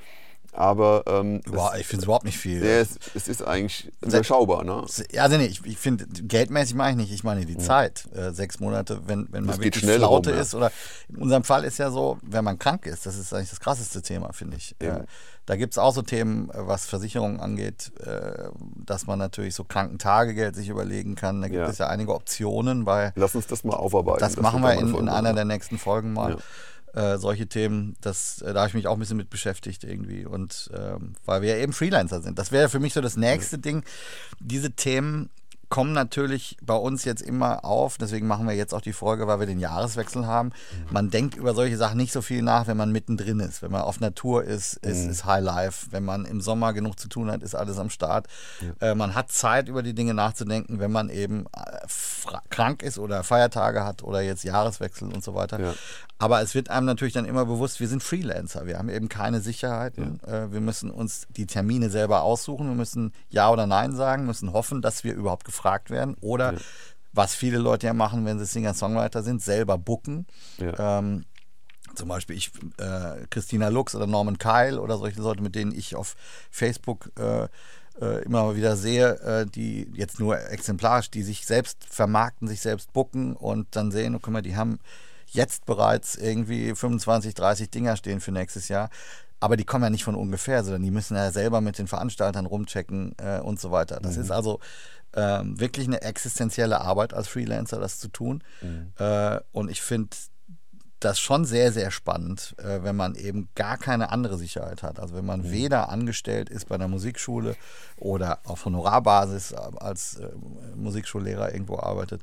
aber ähm, Boah, ich finde es überhaupt nicht viel. Ja, es, es, ist eigentlich überschaubar. Ne? Ja, also nee, ich, ich finde, geldmäßig mache ich nicht. Ich meine die ja. Zeit. Äh, sechs Monate, wenn, wenn man wirklich Flaute rum, ja. ist. Oder in unserem Fall ist ja so, wenn man krank ist, das ist eigentlich das krasseste Thema, finde ich. Äh, da gibt es auch so Themen, äh, was Versicherungen angeht, äh, dass man natürlich so Krankentagegeld sich überlegen kann. Da gibt es ja einige Optionen. Weil Lass uns das mal aufarbeiten. Das, das machen wir in, in einer der nächsten Folgen mal. Äh, solche Themen, das, äh, da habe ich mich auch ein bisschen mit beschäftigt irgendwie. Und ähm, weil wir ja eben Freelancer sind. Das wäre für mich so das nächste ja. Ding. Diese Themen kommen natürlich bei uns jetzt immer auf. Deswegen machen wir jetzt auch die Folge, weil wir den Jahreswechsel haben. Mhm. Man denkt über solche Sachen nicht so viel nach, wenn man mittendrin ist. Wenn man auf Natur ist, ist, mhm. ist High Life. Wenn man im Sommer genug zu tun hat, ist alles am Start. Ja. Äh, man hat Zeit, über die Dinge nachzudenken, wenn man eben äh, krank ist oder Feiertage hat oder jetzt Jahreswechsel und so weiter. Ja. Aber es wird einem natürlich dann immer bewusst, wir sind Freelancer. Wir haben eben keine Sicherheiten. Ja. Äh, wir müssen uns die Termine selber aussuchen. Wir müssen Ja oder Nein sagen, müssen hoffen, dass wir überhaupt gefragt werden oder ja. was viele Leute ja machen, wenn sie Singer-Songwriter sind, selber booken. Ja. Ähm, zum Beispiel ich, äh, Christina Lux oder Norman Kyle oder solche Leute, mit denen ich auf Facebook äh, äh, immer wieder sehe, äh, die jetzt nur exemplarisch, die sich selbst vermarkten, sich selbst booken und dann sehen, oh, guck mal, die haben jetzt bereits irgendwie 25, 30 Dinger stehen für nächstes Jahr. Aber die kommen ja nicht von ungefähr, sondern die müssen ja selber mit den Veranstaltern rumchecken äh, und so weiter. Das mhm. ist also ähm, wirklich eine existenzielle Arbeit als Freelancer, das zu tun. Mhm. Äh, und ich finde, das schon sehr, sehr spannend, äh, wenn man eben gar keine andere Sicherheit hat. Also wenn man mhm. weder angestellt ist bei einer Musikschule oder auf Honorarbasis als äh, Musikschullehrer irgendwo arbeitet,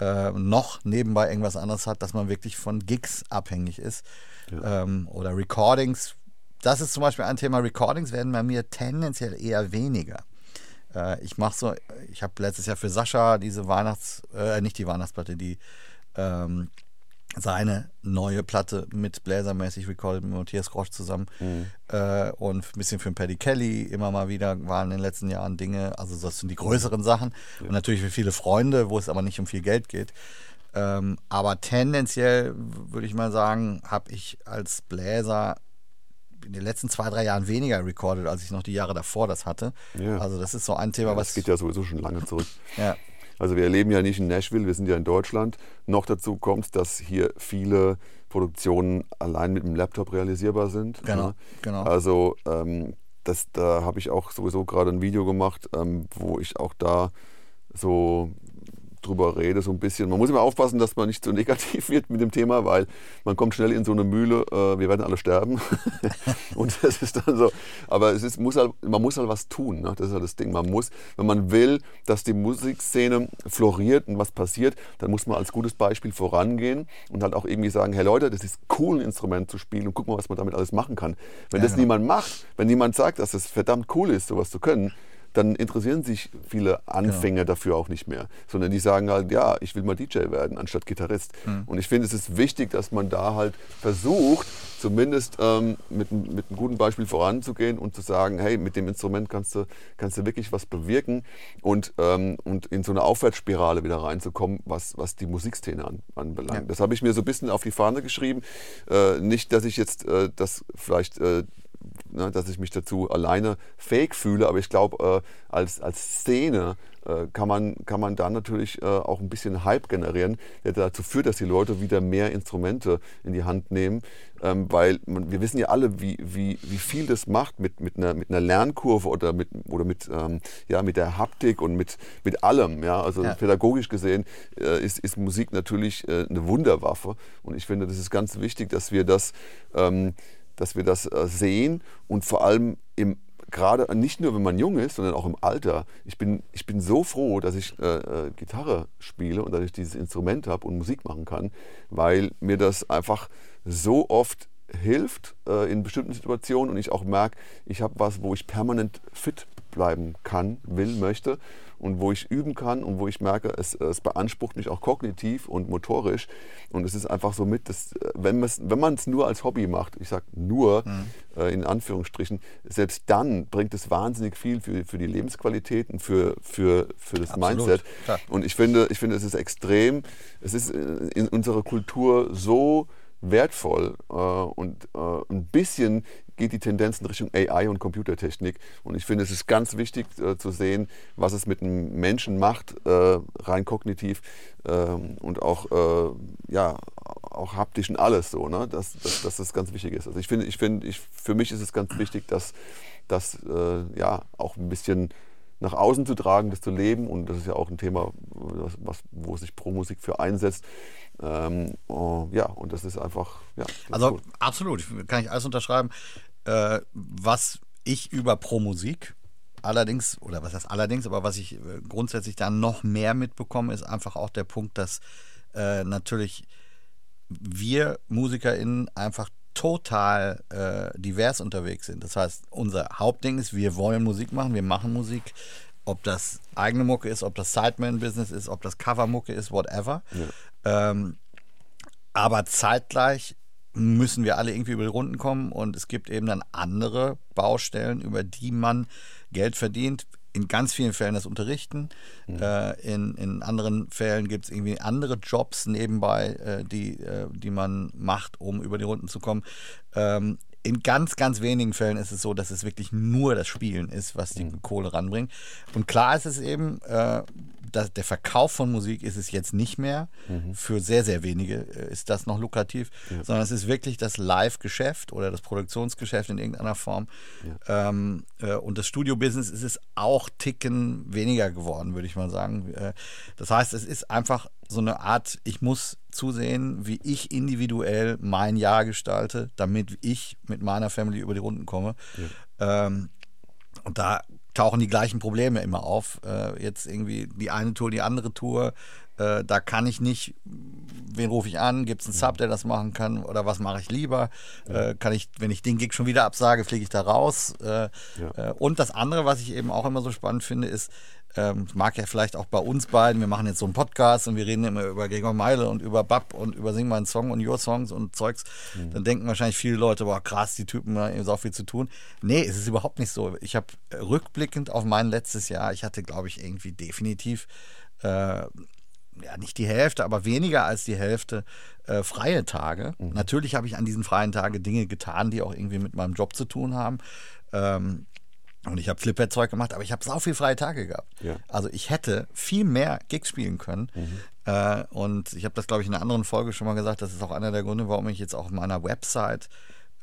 äh, noch nebenbei irgendwas anderes hat, dass man wirklich von Gigs abhängig ist. Ja. Ähm, oder Recordings. Das ist zum Beispiel ein Thema. Recordings werden bei mir tendenziell eher weniger. Äh, ich mache so, ich habe letztes Jahr für Sascha diese Weihnachts-, äh, nicht die Weihnachtsplatte, die ähm, seine neue Platte mit Bläsermäßig recorded mit Matthias Grosch zusammen mhm. äh, und ein bisschen für Paddy Kelly immer mal wieder waren in den letzten Jahren Dinge, also das sind die größeren Sachen ja. und natürlich für viele Freunde, wo es aber nicht um viel Geld geht. Ähm, aber tendenziell würde ich mal sagen, habe ich als Bläser in den letzten zwei, drei Jahren weniger recorded, als ich noch die Jahre davor das hatte. Ja. Also das ist so ein Thema, ja, was... Das geht ja sowieso schon lange zurück. ja. Also wir leben ja nicht in Nashville, wir sind ja in Deutschland. Noch dazu kommt, dass hier viele Produktionen allein mit dem Laptop realisierbar sind. Genau, ne? genau. Also ähm, das, da habe ich auch sowieso gerade ein Video gemacht, ähm, wo ich auch da so drüber rede, so ein bisschen. Man muss immer aufpassen, dass man nicht so *laughs* negativ wird mit dem Thema, weil man kommt schnell in so eine Mühle, äh, wir werden alle sterben. *laughs* und das ist dann so. Aber es ist, muss halt, man muss halt was tun, ne? das ist halt das Ding. Man muss, wenn man will, dass die Musikszene floriert und was passiert, dann muss man als gutes Beispiel vorangehen und halt auch irgendwie sagen, hey Leute, das ist cool, ein Instrument zu spielen und guck mal, was man damit alles machen kann. Wenn ja, das genau. niemand macht, wenn niemand sagt, dass es verdammt cool ist, sowas zu können, dann interessieren sich viele Anfänger ja. dafür auch nicht mehr, sondern die sagen halt, ja, ich will mal DJ werden anstatt Gitarrist. Mhm. Und ich finde, es ist wichtig, dass man da halt versucht, zumindest ähm, mit, mit einem guten Beispiel voranzugehen und zu sagen, hey, mit dem Instrument kannst du, kannst du wirklich was bewirken und, ähm, und in so eine Aufwärtsspirale wieder reinzukommen, was, was die Musikszene an, anbelangt. Ja. Das habe ich mir so ein bisschen auf die Fahne geschrieben. Äh, nicht, dass ich jetzt äh, das vielleicht äh, ne, dass ich mich dazu alleine fähig fühle, aber ich glaube, äh, als, als Szene äh, kann, man, kann man da natürlich äh, auch ein bisschen Hype generieren, der dazu führt, dass die Leute wieder mehr Instrumente in die Hand nehmen, ähm, weil man, wir wissen ja alle, wie, wie, wie viel das macht mit, mit, einer, mit einer Lernkurve oder mit, oder mit, ähm, ja, mit der Haptik und mit, mit allem. Ja? Also ja. pädagogisch gesehen äh, ist, ist Musik natürlich äh, eine Wunderwaffe und ich finde, das ist ganz wichtig, dass wir das ähm, dass wir das äh, sehen und vor allem im gerade nicht nur, wenn man jung ist, sondern auch im Alter. Ich bin, ich bin so froh, dass ich äh, äh, Gitarre spiele und dass ich dieses Instrument habe und Musik machen kann, weil mir das einfach so oft hilft äh, in bestimmten Situationen und ich auch merke, ich habe was, wo ich permanent fit bleiben kann, will, möchte und wo ich üben kann und wo ich merke, es, es beansprucht mich auch kognitiv und motorisch. Und es ist einfach so mit, dass, wenn, wenn man es nur als Hobby macht, ich sage nur mhm. äh, in Anführungsstrichen, selbst dann bringt es wahnsinnig viel für, für die Lebensqualität und für, für, für das Absolut. Mindset. Klar. Und ich finde, ich finde, es ist extrem, es ist in unserer Kultur so wertvoll äh, und äh, ein bisschen geht die Tendenz in Richtung AI und Computertechnik. Und ich finde, es ist ganz wichtig äh, zu sehen, was es mit einem Menschen macht, äh, rein kognitiv ähm, und auch, äh, ja, auch haptisch und alles so, ne? dass, dass, dass, das ganz wichtig ist. Also ich finde, ich finde, ich, für mich ist es ganz wichtig, dass das äh, ja auch ein bisschen nach außen zu tragen, das zu leben. Und das ist ja auch ein Thema, was, wo sich Pro Musik für einsetzt. Ähm, oh, ja, und das ist einfach. Ja, also cool. absolut, kann ich alles unterschreiben. Äh, was ich über Pro Musik allerdings, oder was heißt allerdings, aber was ich äh, grundsätzlich da noch mehr mitbekomme, ist einfach auch der Punkt, dass äh, natürlich wir MusikerInnen einfach total äh, divers unterwegs sind. Das heißt, unser Hauptding ist, wir wollen Musik machen, wir machen Musik. Ob das eigene Mucke ist, ob das Sideman-Business ist, ob das Covermucke ist, whatever. Ja. Ähm, aber zeitgleich müssen wir alle irgendwie über die Runden kommen und es gibt eben dann andere Baustellen, über die man Geld verdient in ganz vielen Fällen das Unterrichten. Mhm. Äh, in, in anderen Fällen gibt es irgendwie andere Jobs nebenbei, äh, die, äh, die man macht, um über die Runden zu kommen. Ähm, in ganz, ganz wenigen Fällen ist es so, dass es wirklich nur das Spielen ist, was die mhm. Kohle ranbringt. Und klar ist es eben, äh, das, der Verkauf von Musik ist es jetzt nicht mehr. Mhm. Für sehr, sehr wenige äh, ist das noch lukrativ, ja. sondern es ist wirklich das Live-Geschäft oder das Produktionsgeschäft in irgendeiner Form. Ja. Ähm, äh, und das Studio-Business ist es auch ticken weniger geworden, würde ich mal sagen. Äh, das heißt, es ist einfach so eine Art, ich muss zusehen, wie ich individuell mein Jahr gestalte, damit ich mit meiner Family über die Runden komme. Ja. Ähm, und da tauchen die gleichen Probleme immer auf. Äh, jetzt irgendwie die eine Tour, die andere Tour. Äh, da kann ich nicht, wen rufe ich an? Gibt es einen Sub, der das machen kann? Oder was mache ich lieber? Äh, kann ich, wenn ich den Gig schon wieder absage, fliege ich da raus? Äh, ja. Äh, und das andere, was ich eben auch immer so spannend finde, ist, ähm, mag ja vielleicht auch bei uns beiden, wir machen jetzt so einen Podcast und wir reden immer über Gregor Meile und über Bab und über Sing meinen Song und Your Songs und Zeugs, mhm. dann denken wahrscheinlich viele Leute, boah krass, die Typen haben so viel zu tun. Nee, es ist überhaupt nicht so. Ich habe rückblickend auf mein letztes Jahr, ich hatte glaube ich irgendwie definitiv äh, ja, nicht die Hälfte, aber weniger als die Hälfte äh, freie Tage. Mhm. Natürlich habe ich an diesen freien Tagen Dinge getan, die auch irgendwie mit meinem Job zu tun haben. Ähm, und ich habe Flipper-Zeug gemacht, aber ich habe sau viel freie Tage gehabt. Ja. Also ich hätte viel mehr Gigs spielen können. Mhm. Äh, und ich habe das, glaube ich, in einer anderen Folge schon mal gesagt. Das ist auch einer der Gründe, warum ich jetzt auch auf meiner Website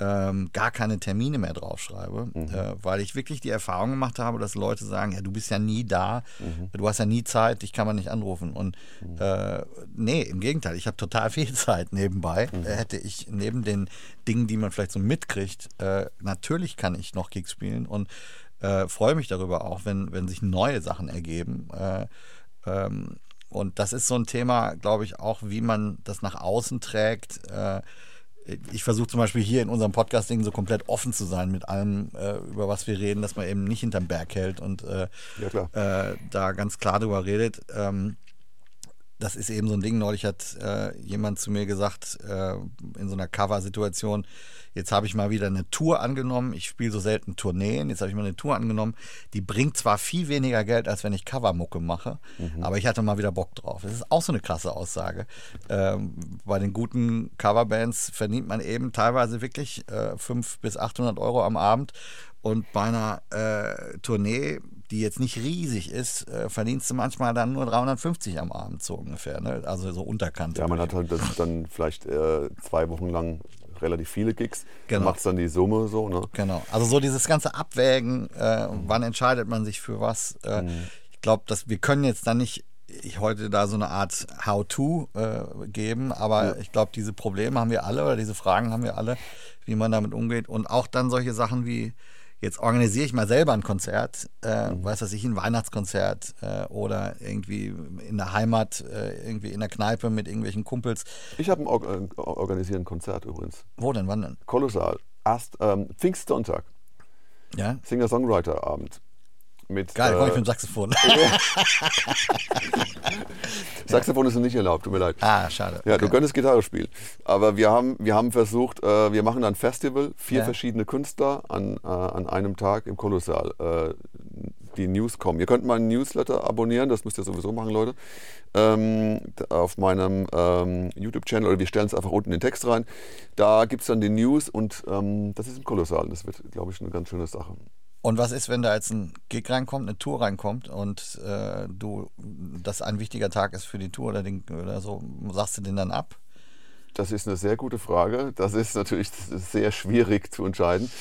ähm, gar keine Termine mehr draufschreibe, mhm. äh, weil ich wirklich die Erfahrung gemacht habe, dass Leute sagen, ja, du bist ja nie da, mhm. du hast ja nie Zeit, dich kann man nicht anrufen. Und mhm. äh, nee, im Gegenteil, ich habe total *laughs* viel Zeit nebenbei. Mhm. Äh, hätte ich neben den Dingen, die man vielleicht so mitkriegt, äh, natürlich kann ich noch Gigs spielen und äh, freue mich darüber auch, wenn, wenn sich neue Sachen ergeben. Äh, ähm, und das ist so ein Thema, glaube ich, auch, wie man das nach außen trägt. Äh, ich versuche zum Beispiel hier in unserem Podcasting so komplett offen zu sein mit allem, äh, über was wir reden, dass man eben nicht hinterm Berg hält und äh, ja, äh, da ganz klar drüber redet. Ähm, das ist eben so ein Ding. Neulich hat äh, jemand zu mir gesagt, äh, in so einer Cover-Situation, jetzt habe ich mal wieder eine Tour angenommen. Ich spiele so selten Tourneen. Jetzt habe ich mal eine Tour angenommen. Die bringt zwar viel weniger Geld, als wenn ich Covermucke mache, mhm. aber ich hatte mal wieder Bock drauf. Das ist auch so eine krasse Aussage. Ähm, bei den guten Coverbands verdient man eben teilweise wirklich äh, 500 bis 800 Euro am Abend. Und bei einer äh, Tournee die jetzt nicht riesig ist, äh, verdienst du manchmal dann nur 350 am Abend so ungefähr. Ne? Also so unterkant. Ja, man hat halt dann vielleicht äh, zwei Wochen lang relativ viele Gigs. Genau. Macht dann die Summe so. Ne? Genau. Also so dieses ganze Abwägen, äh, mhm. wann entscheidet man sich für was. Äh, mhm. Ich glaube, dass wir können jetzt dann nicht ich heute da so eine Art How-to äh, geben, aber ja. ich glaube, diese Probleme haben wir alle oder diese Fragen haben wir alle, wie man damit umgeht. Und auch dann solche Sachen wie jetzt organisiere ich mal selber ein Konzert, äh, mhm. weiß was ich, ein Weihnachtskonzert äh, oder irgendwie in der Heimat, äh, irgendwie in der Kneipe mit irgendwelchen Kumpels. Ich habe ein Or äh, organisierten Konzert übrigens. Wo denn, wann denn? Kolossal. Erst ähm, Pfingstsonntag. Ja. Singer-Songwriter-Abend mit. Geil, komm ich äh, mit dem Saxophon. *laughs* *laughs* Saxophon ist nicht erlaubt, tut mir leid. Ah, schade. Ja, okay. du könntest Gitarre spielen. Aber wir haben, wir haben versucht, äh, wir machen ein Festival, vier ja. verschiedene Künstler an, äh, an einem Tag im Kolossal. Äh, die News kommen. Ihr könnt meinen Newsletter abonnieren, das müsst ihr sowieso machen, Leute. Ähm, auf meinem ähm, YouTube-Channel oder wir stellen es einfach unten in den Text rein. Da gibt es dann die News und ähm, das ist im Kolossal. Das wird, glaube ich, eine ganz schöne Sache. Und was ist, wenn da jetzt ein Gig reinkommt, eine Tour reinkommt und äh, du, das ein wichtiger Tag ist für die Tour oder, den, oder so, sagst du den dann ab? Das ist eine sehr gute Frage. Das ist natürlich sehr schwierig zu entscheiden.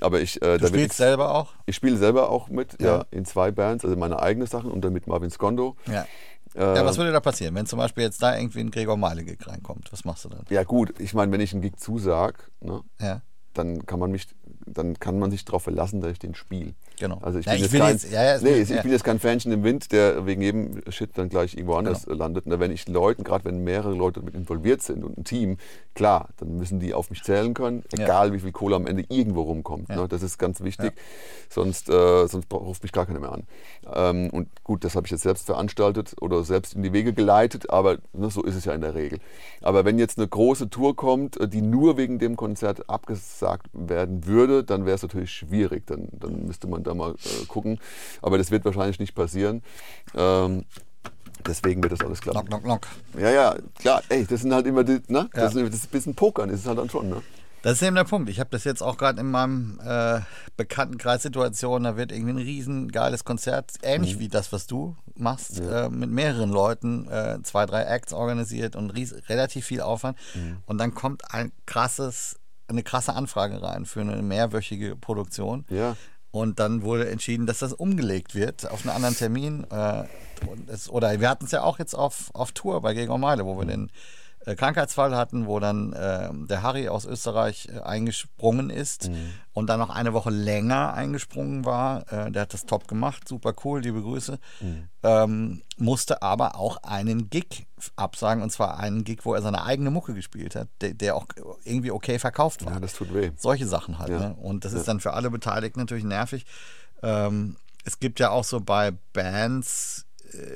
Aber ich, äh, du spielst ich, selber auch? Ich spiele selber auch mit, ja. ja. in zwei Bands, also meine eigenen Sachen und dann mit Marvin Skondo. Ja. Äh, ja, was würde da passieren, wenn zum Beispiel jetzt da irgendwie ein Gregor Meile-Gig reinkommt? Was machst du dann? Ja, gut, ich meine, wenn ich einen Gig zusag, ne, ja. dann kann man mich dann kann man sich darauf verlassen, dass ich den spiele. Genau. Also ich ja, bin, ich jetzt, kein, jetzt, ja, ja, nee, ich bin jetzt kein Fähnchen im Wind, der wegen jedem Shit dann gleich irgendwo anders genau. landet. Und wenn ich Leuten, gerade wenn mehrere Leute mit involviert sind und ein Team, klar, dann müssen die auf mich zählen können, egal wie viel Kohle am Ende irgendwo rumkommt. Ne? Das ist ganz wichtig. Sonst, äh, sonst ruft mich gar keiner mehr an. Ähm, und gut, das habe ich jetzt selbst veranstaltet oder selbst in die Wege geleitet, aber ne, so ist es ja in der Regel. Aber wenn jetzt eine große Tour kommt, äh, die nur wegen dem Konzert abgesagt werden würde, dann wäre es natürlich schwierig. Dann, dann müsste man da mal äh, gucken. Aber das wird wahrscheinlich nicht passieren. Ähm, deswegen wird das alles klappen. Knock, knock, knock. Ja, ja, klar. Ey, das sind halt immer die, ne? Das, ja. ist, das ist ein bisschen Pokern, ist es halt dann schon, ne? Das ist eben der Punkt. Ich habe das jetzt auch gerade in meinem äh, Bekanntenkreissituation. Da wird irgendwie ein riesen geiles Konzert, ähnlich mhm. wie das, was du machst, ja. äh, mit mehreren Leuten, äh, zwei, drei Acts organisiert und ries relativ viel Aufwand. Mhm. Und dann kommt ein krasses eine krasse Anfrage rein für eine mehrwöchige Produktion. Ja. Und dann wurde entschieden, dass das umgelegt wird auf einen anderen Termin. Äh, es, oder wir hatten es ja auch jetzt auf, auf Tour bei Gregor Meile, wo wir den äh, Krankheitsfall hatten, wo dann äh, der Harry aus Österreich äh, eingesprungen ist mhm. und dann noch eine Woche länger eingesprungen war. Äh, der hat das top gemacht, super cool, liebe Grüße. Mhm. Ähm, musste aber auch einen Gig absagen und zwar einen Gig, wo er seine eigene Mucke gespielt hat, der, der auch irgendwie okay verkauft war. Ja, das tut weh. Solche Sachen halt. Ja. Ne? Und das ja. ist dann für alle Beteiligten natürlich nervig. Ähm, es gibt ja auch so bei Bands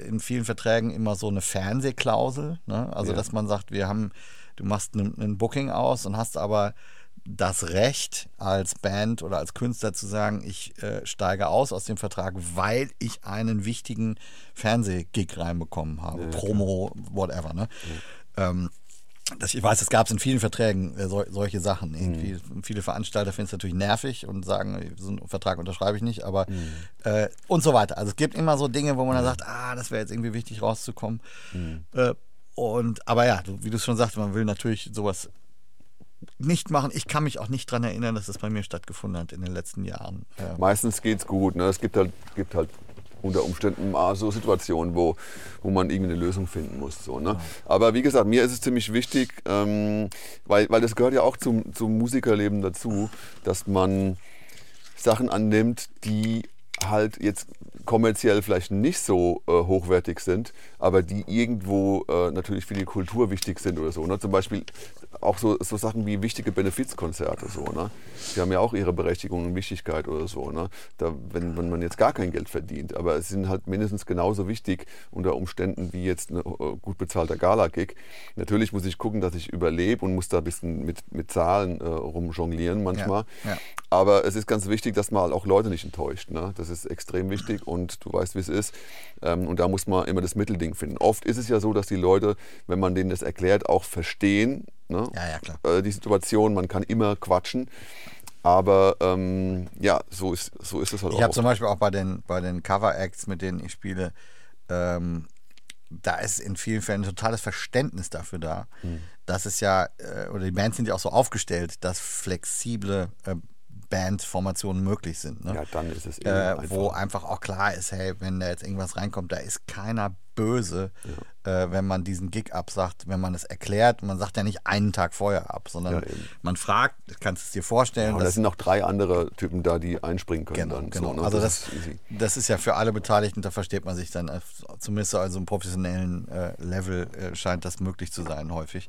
in vielen Verträgen immer so eine Fernsehklausel. Ne? Also, ja. dass man sagt, wir haben, du machst ein Booking aus und hast aber das Recht als Band oder als Künstler zu sagen, ich äh, steige aus aus dem Vertrag, weil ich einen wichtigen Fernsehgig reinbekommen habe. Ja, Promo, whatever. Ne? Ja. Ähm, das, ich weiß, das gab es in vielen Verträgen, äh, so, solche Sachen. Irgendwie. Mhm. Viele Veranstalter finden es natürlich nervig und sagen, so einen Vertrag unterschreibe ich nicht, aber mhm. äh, und so weiter. Also es gibt immer so Dinge, wo man dann sagt, ah, das wäre jetzt irgendwie wichtig rauszukommen. Mhm. Äh, und aber ja, wie du schon sagst, man will natürlich sowas nicht machen. Ich kann mich auch nicht daran erinnern, dass das bei mir stattgefunden hat in den letzten Jahren. Meistens geht es gut. Ne? Es gibt halt, gibt halt unter Umständen mal so Situationen, wo, wo man irgendwie eine Lösung finden muss. So, ne? Aber wie gesagt, mir ist es ziemlich wichtig, ähm, weil, weil das gehört ja auch zum, zum Musikerleben dazu, dass man Sachen annimmt, die halt jetzt kommerziell vielleicht nicht so äh, hochwertig sind, aber die irgendwo äh, natürlich für die Kultur wichtig sind oder so. Ne? Zum Beispiel auch so, so Sachen wie wichtige Benefizkonzerte. So, ne? Die haben ja auch ihre Berechtigung und Wichtigkeit oder so. Ne? Da, wenn, wenn man jetzt gar kein Geld verdient. Aber es sind halt mindestens genauso wichtig unter Umständen wie jetzt ein äh, gut bezahlter Gala-Gig. Natürlich muss ich gucken, dass ich überlebe und muss da ein bisschen mit, mit Zahlen äh, rumjonglieren manchmal. Ja, ja. Aber es ist ganz wichtig, dass man halt auch Leute nicht enttäuscht. Ne? Das ist extrem wichtig und du weißt, wie es ist. Ähm, und da muss man immer das Mittelding finden. Oft ist es ja so, dass die Leute, wenn man denen das erklärt, auch verstehen, Ne? Ja, ja, klar. Äh, die Situation, man kann immer quatschen. Aber ähm, ja, so ist, so ist es halt ich auch. Ich habe zum Beispiel auch bei den, bei den Cover-Acts, mit denen ich spiele, ähm, da ist in vielen Fällen ein totales Verständnis dafür da, mhm. dass es ja, äh, oder die Bands sind ja auch so aufgestellt, dass flexible äh, Bandformationen möglich sind. Ne? Ja, dann ist es äh, einfach. Wo einfach auch klar ist, hey, wenn da jetzt irgendwas reinkommt, da ist keiner böse, ja. äh, wenn man diesen Gig absagt, wenn man es erklärt. Man sagt ja nicht einen Tag vorher ab, sondern ja, man fragt, kannst du es dir vorstellen. Ja, da sind noch drei andere Typen da, die einspringen können. Genau, dann. genau. So, ne? Also das, das, ist das, ist ja für alle Beteiligten, da versteht man sich dann, äh, zumindest also im professionellen äh, Level äh, scheint das möglich zu sein häufig.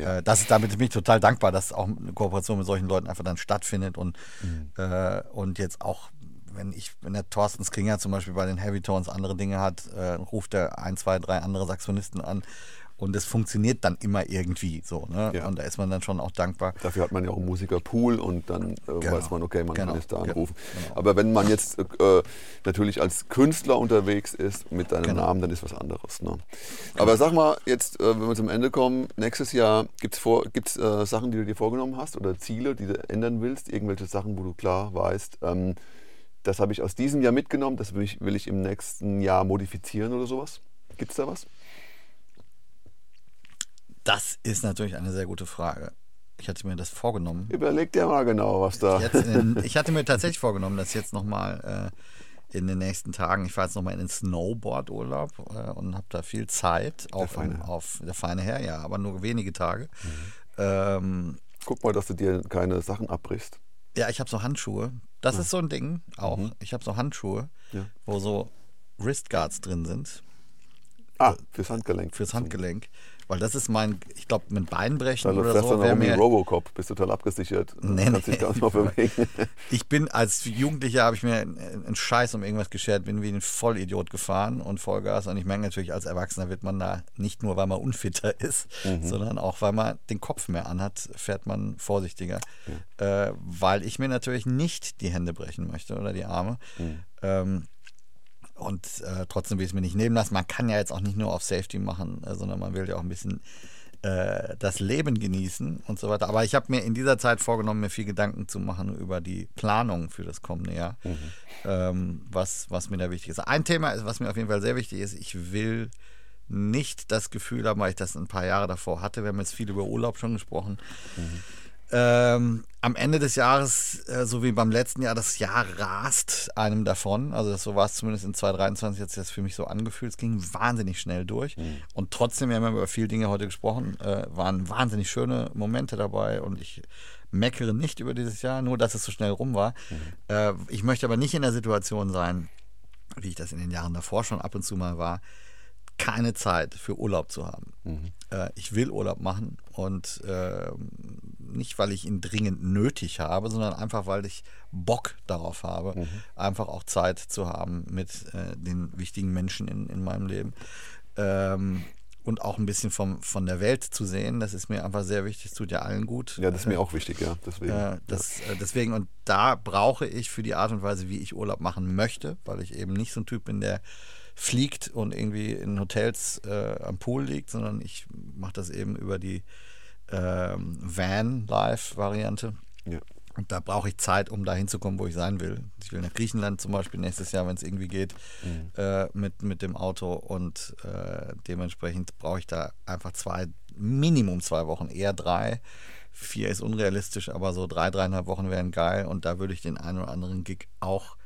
Äh, das ist, damit bin ich total dankbar, dass auch eine Kooperation mit solchen Leuten einfach dann stattfindet und, mhm. Äh, und jetzt auch wenn ich, wenn der Thorsten Skringer zum Beispiel bei den Heavy Tones andere Dinge hat, äh, ruft er ein, zwei, drei andere Saxophonisten an und es funktioniert dann immer irgendwie so. Ne? Ja. Und da ist man dann schon auch dankbar. Dafür hat man ja auch einen Musikerpool und dann äh, genau. weiß man, okay, man genau. kann jetzt da anrufen. Genau. Aber wenn man jetzt äh, natürlich als Künstler unterwegs ist mit deinem genau. Namen, dann ist was anderes. Ne? Aber sag mal, jetzt, äh, wenn wir zum Ende kommen, nächstes Jahr gibt es äh, Sachen, die du dir vorgenommen hast oder Ziele, die du ändern willst? Irgendwelche Sachen, wo du klar weißt, ähm, das habe ich aus diesem Jahr mitgenommen, das will ich, will ich im nächsten Jahr modifizieren oder sowas? Gibt es da was? Das ist natürlich eine sehr gute Frage. Ich hatte mir das vorgenommen. Überleg dir mal genau, was da. In, ich hatte mir tatsächlich vorgenommen, dass jetzt nochmal äh, in den nächsten Tagen, ich fahre jetzt nochmal in den Snowboard-Urlaub äh, und habe da viel Zeit. Der auf, feine. auf der feine Herr, ja, aber nur wenige Tage. Mhm. Ähm, Guck mal, dass du dir keine Sachen abbrichst. Ja, ich habe so Handschuhe. Das ja. ist so ein Ding auch. Mhm. Ich habe so Handschuhe, ja. wo so Wristguards drin sind. Ah, fürs Handgelenk. Fürs Handgelenk. Weil das ist mein, ich glaube, mit Beinbrechen dann oder so. Dann wie Robocop, bist total abgesichert. Nee, nee. bewegen. *laughs* Ich bin als Jugendlicher, habe ich mir einen Scheiß um irgendwas geschert, bin wie ein Vollidiot gefahren und Vollgas. Und ich merke natürlich, als Erwachsener wird man da nicht nur, weil man unfitter *laughs* ist, mhm. sondern auch, weil man den Kopf mehr anhat, fährt man vorsichtiger. Ja. Äh, weil ich mir natürlich nicht die Hände brechen möchte oder die Arme. Mhm. Ähm, und äh, trotzdem will ich es mir nicht nehmen lassen. Man kann ja jetzt auch nicht nur auf Safety machen, äh, sondern man will ja auch ein bisschen äh, das Leben genießen und so weiter. Aber ich habe mir in dieser Zeit vorgenommen, mir viel Gedanken zu machen über die Planung für das kommende Jahr, mhm. ähm, was, was mir da wichtig ist. Ein Thema, ist, was mir auf jeden Fall sehr wichtig ist, ich will nicht das Gefühl haben, weil ich das ein paar Jahre davor hatte, wir haben jetzt viel über Urlaub schon gesprochen, mhm Ähm, am Ende des Jahres, äh, so wie beim letzten Jahr, das Jahr rast einem davon. Also das, so war es zumindest in 2023 jetzt das für mich so angefühlt. Es ging wahnsinnig schnell durch. Mhm. Und trotzdem, wir haben über viele Dinge heute gesprochen, äh, waren wahnsinnig schöne Momente dabei. Und ich meckere nicht über dieses Jahr, nur dass es so schnell rum war. Mhm. Äh, ich möchte aber nicht in der Situation sein, wie ich das in den Jahren davor schon ab und zu mal war, keine Zeit für Urlaub zu haben. Mhm. Äh, ich will Urlaub machen und äh, nicht, weil ich ihn dringend nötig habe, sondern einfach, weil ich Bock darauf habe, mhm. einfach auch Zeit zu haben mit äh, den wichtigen Menschen in, in meinem Leben. Ähm, und auch ein bisschen vom, von der Welt zu sehen. Das ist mir einfach sehr wichtig. Tut ja allen gut. Ja, das ist mir auch wichtig, ja. Deswegen. Äh, das, ja. deswegen, und da brauche ich für die Art und Weise, wie ich Urlaub machen möchte, weil ich eben nicht so ein Typ bin, der fliegt und irgendwie in Hotels äh, am Pool liegt, sondern ich mache das eben über die ähm, Van-Life-Variante. Ja. Und da brauche ich Zeit, um da hinzukommen, wo ich sein will. Ich will nach Griechenland zum Beispiel nächstes Jahr, wenn es irgendwie geht, mhm. äh, mit, mit dem Auto. Und äh, dementsprechend brauche ich da einfach zwei, Minimum zwei Wochen, eher drei. Vier ist unrealistisch, aber so drei, dreieinhalb Wochen wären geil. Und da würde ich den einen oder anderen Gig auch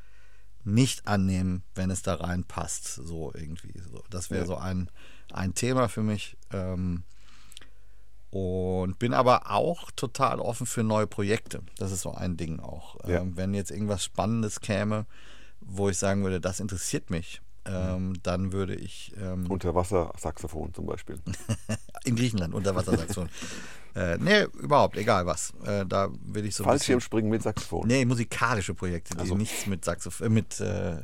nicht annehmen, wenn es da reinpasst. So irgendwie. So, das wäre ja. so ein, ein Thema für mich. Ähm, und bin aber auch total offen für neue Projekte. Das ist so ein Ding auch. Ja. Ähm, wenn jetzt irgendwas Spannendes käme, wo ich sagen würde, das interessiert mich, ähm, mhm. dann würde ich. Ähm, Unterwassersaxophon zum Beispiel. *laughs* in Griechenland, Unterwassersaxophon. *laughs* Äh, nee, überhaupt, egal was. Äh, da will ich so. Fallschirmspringen mit Saxophon. Nee, musikalische Projekte, die also. nichts mit Saxophon, äh, mit, äh,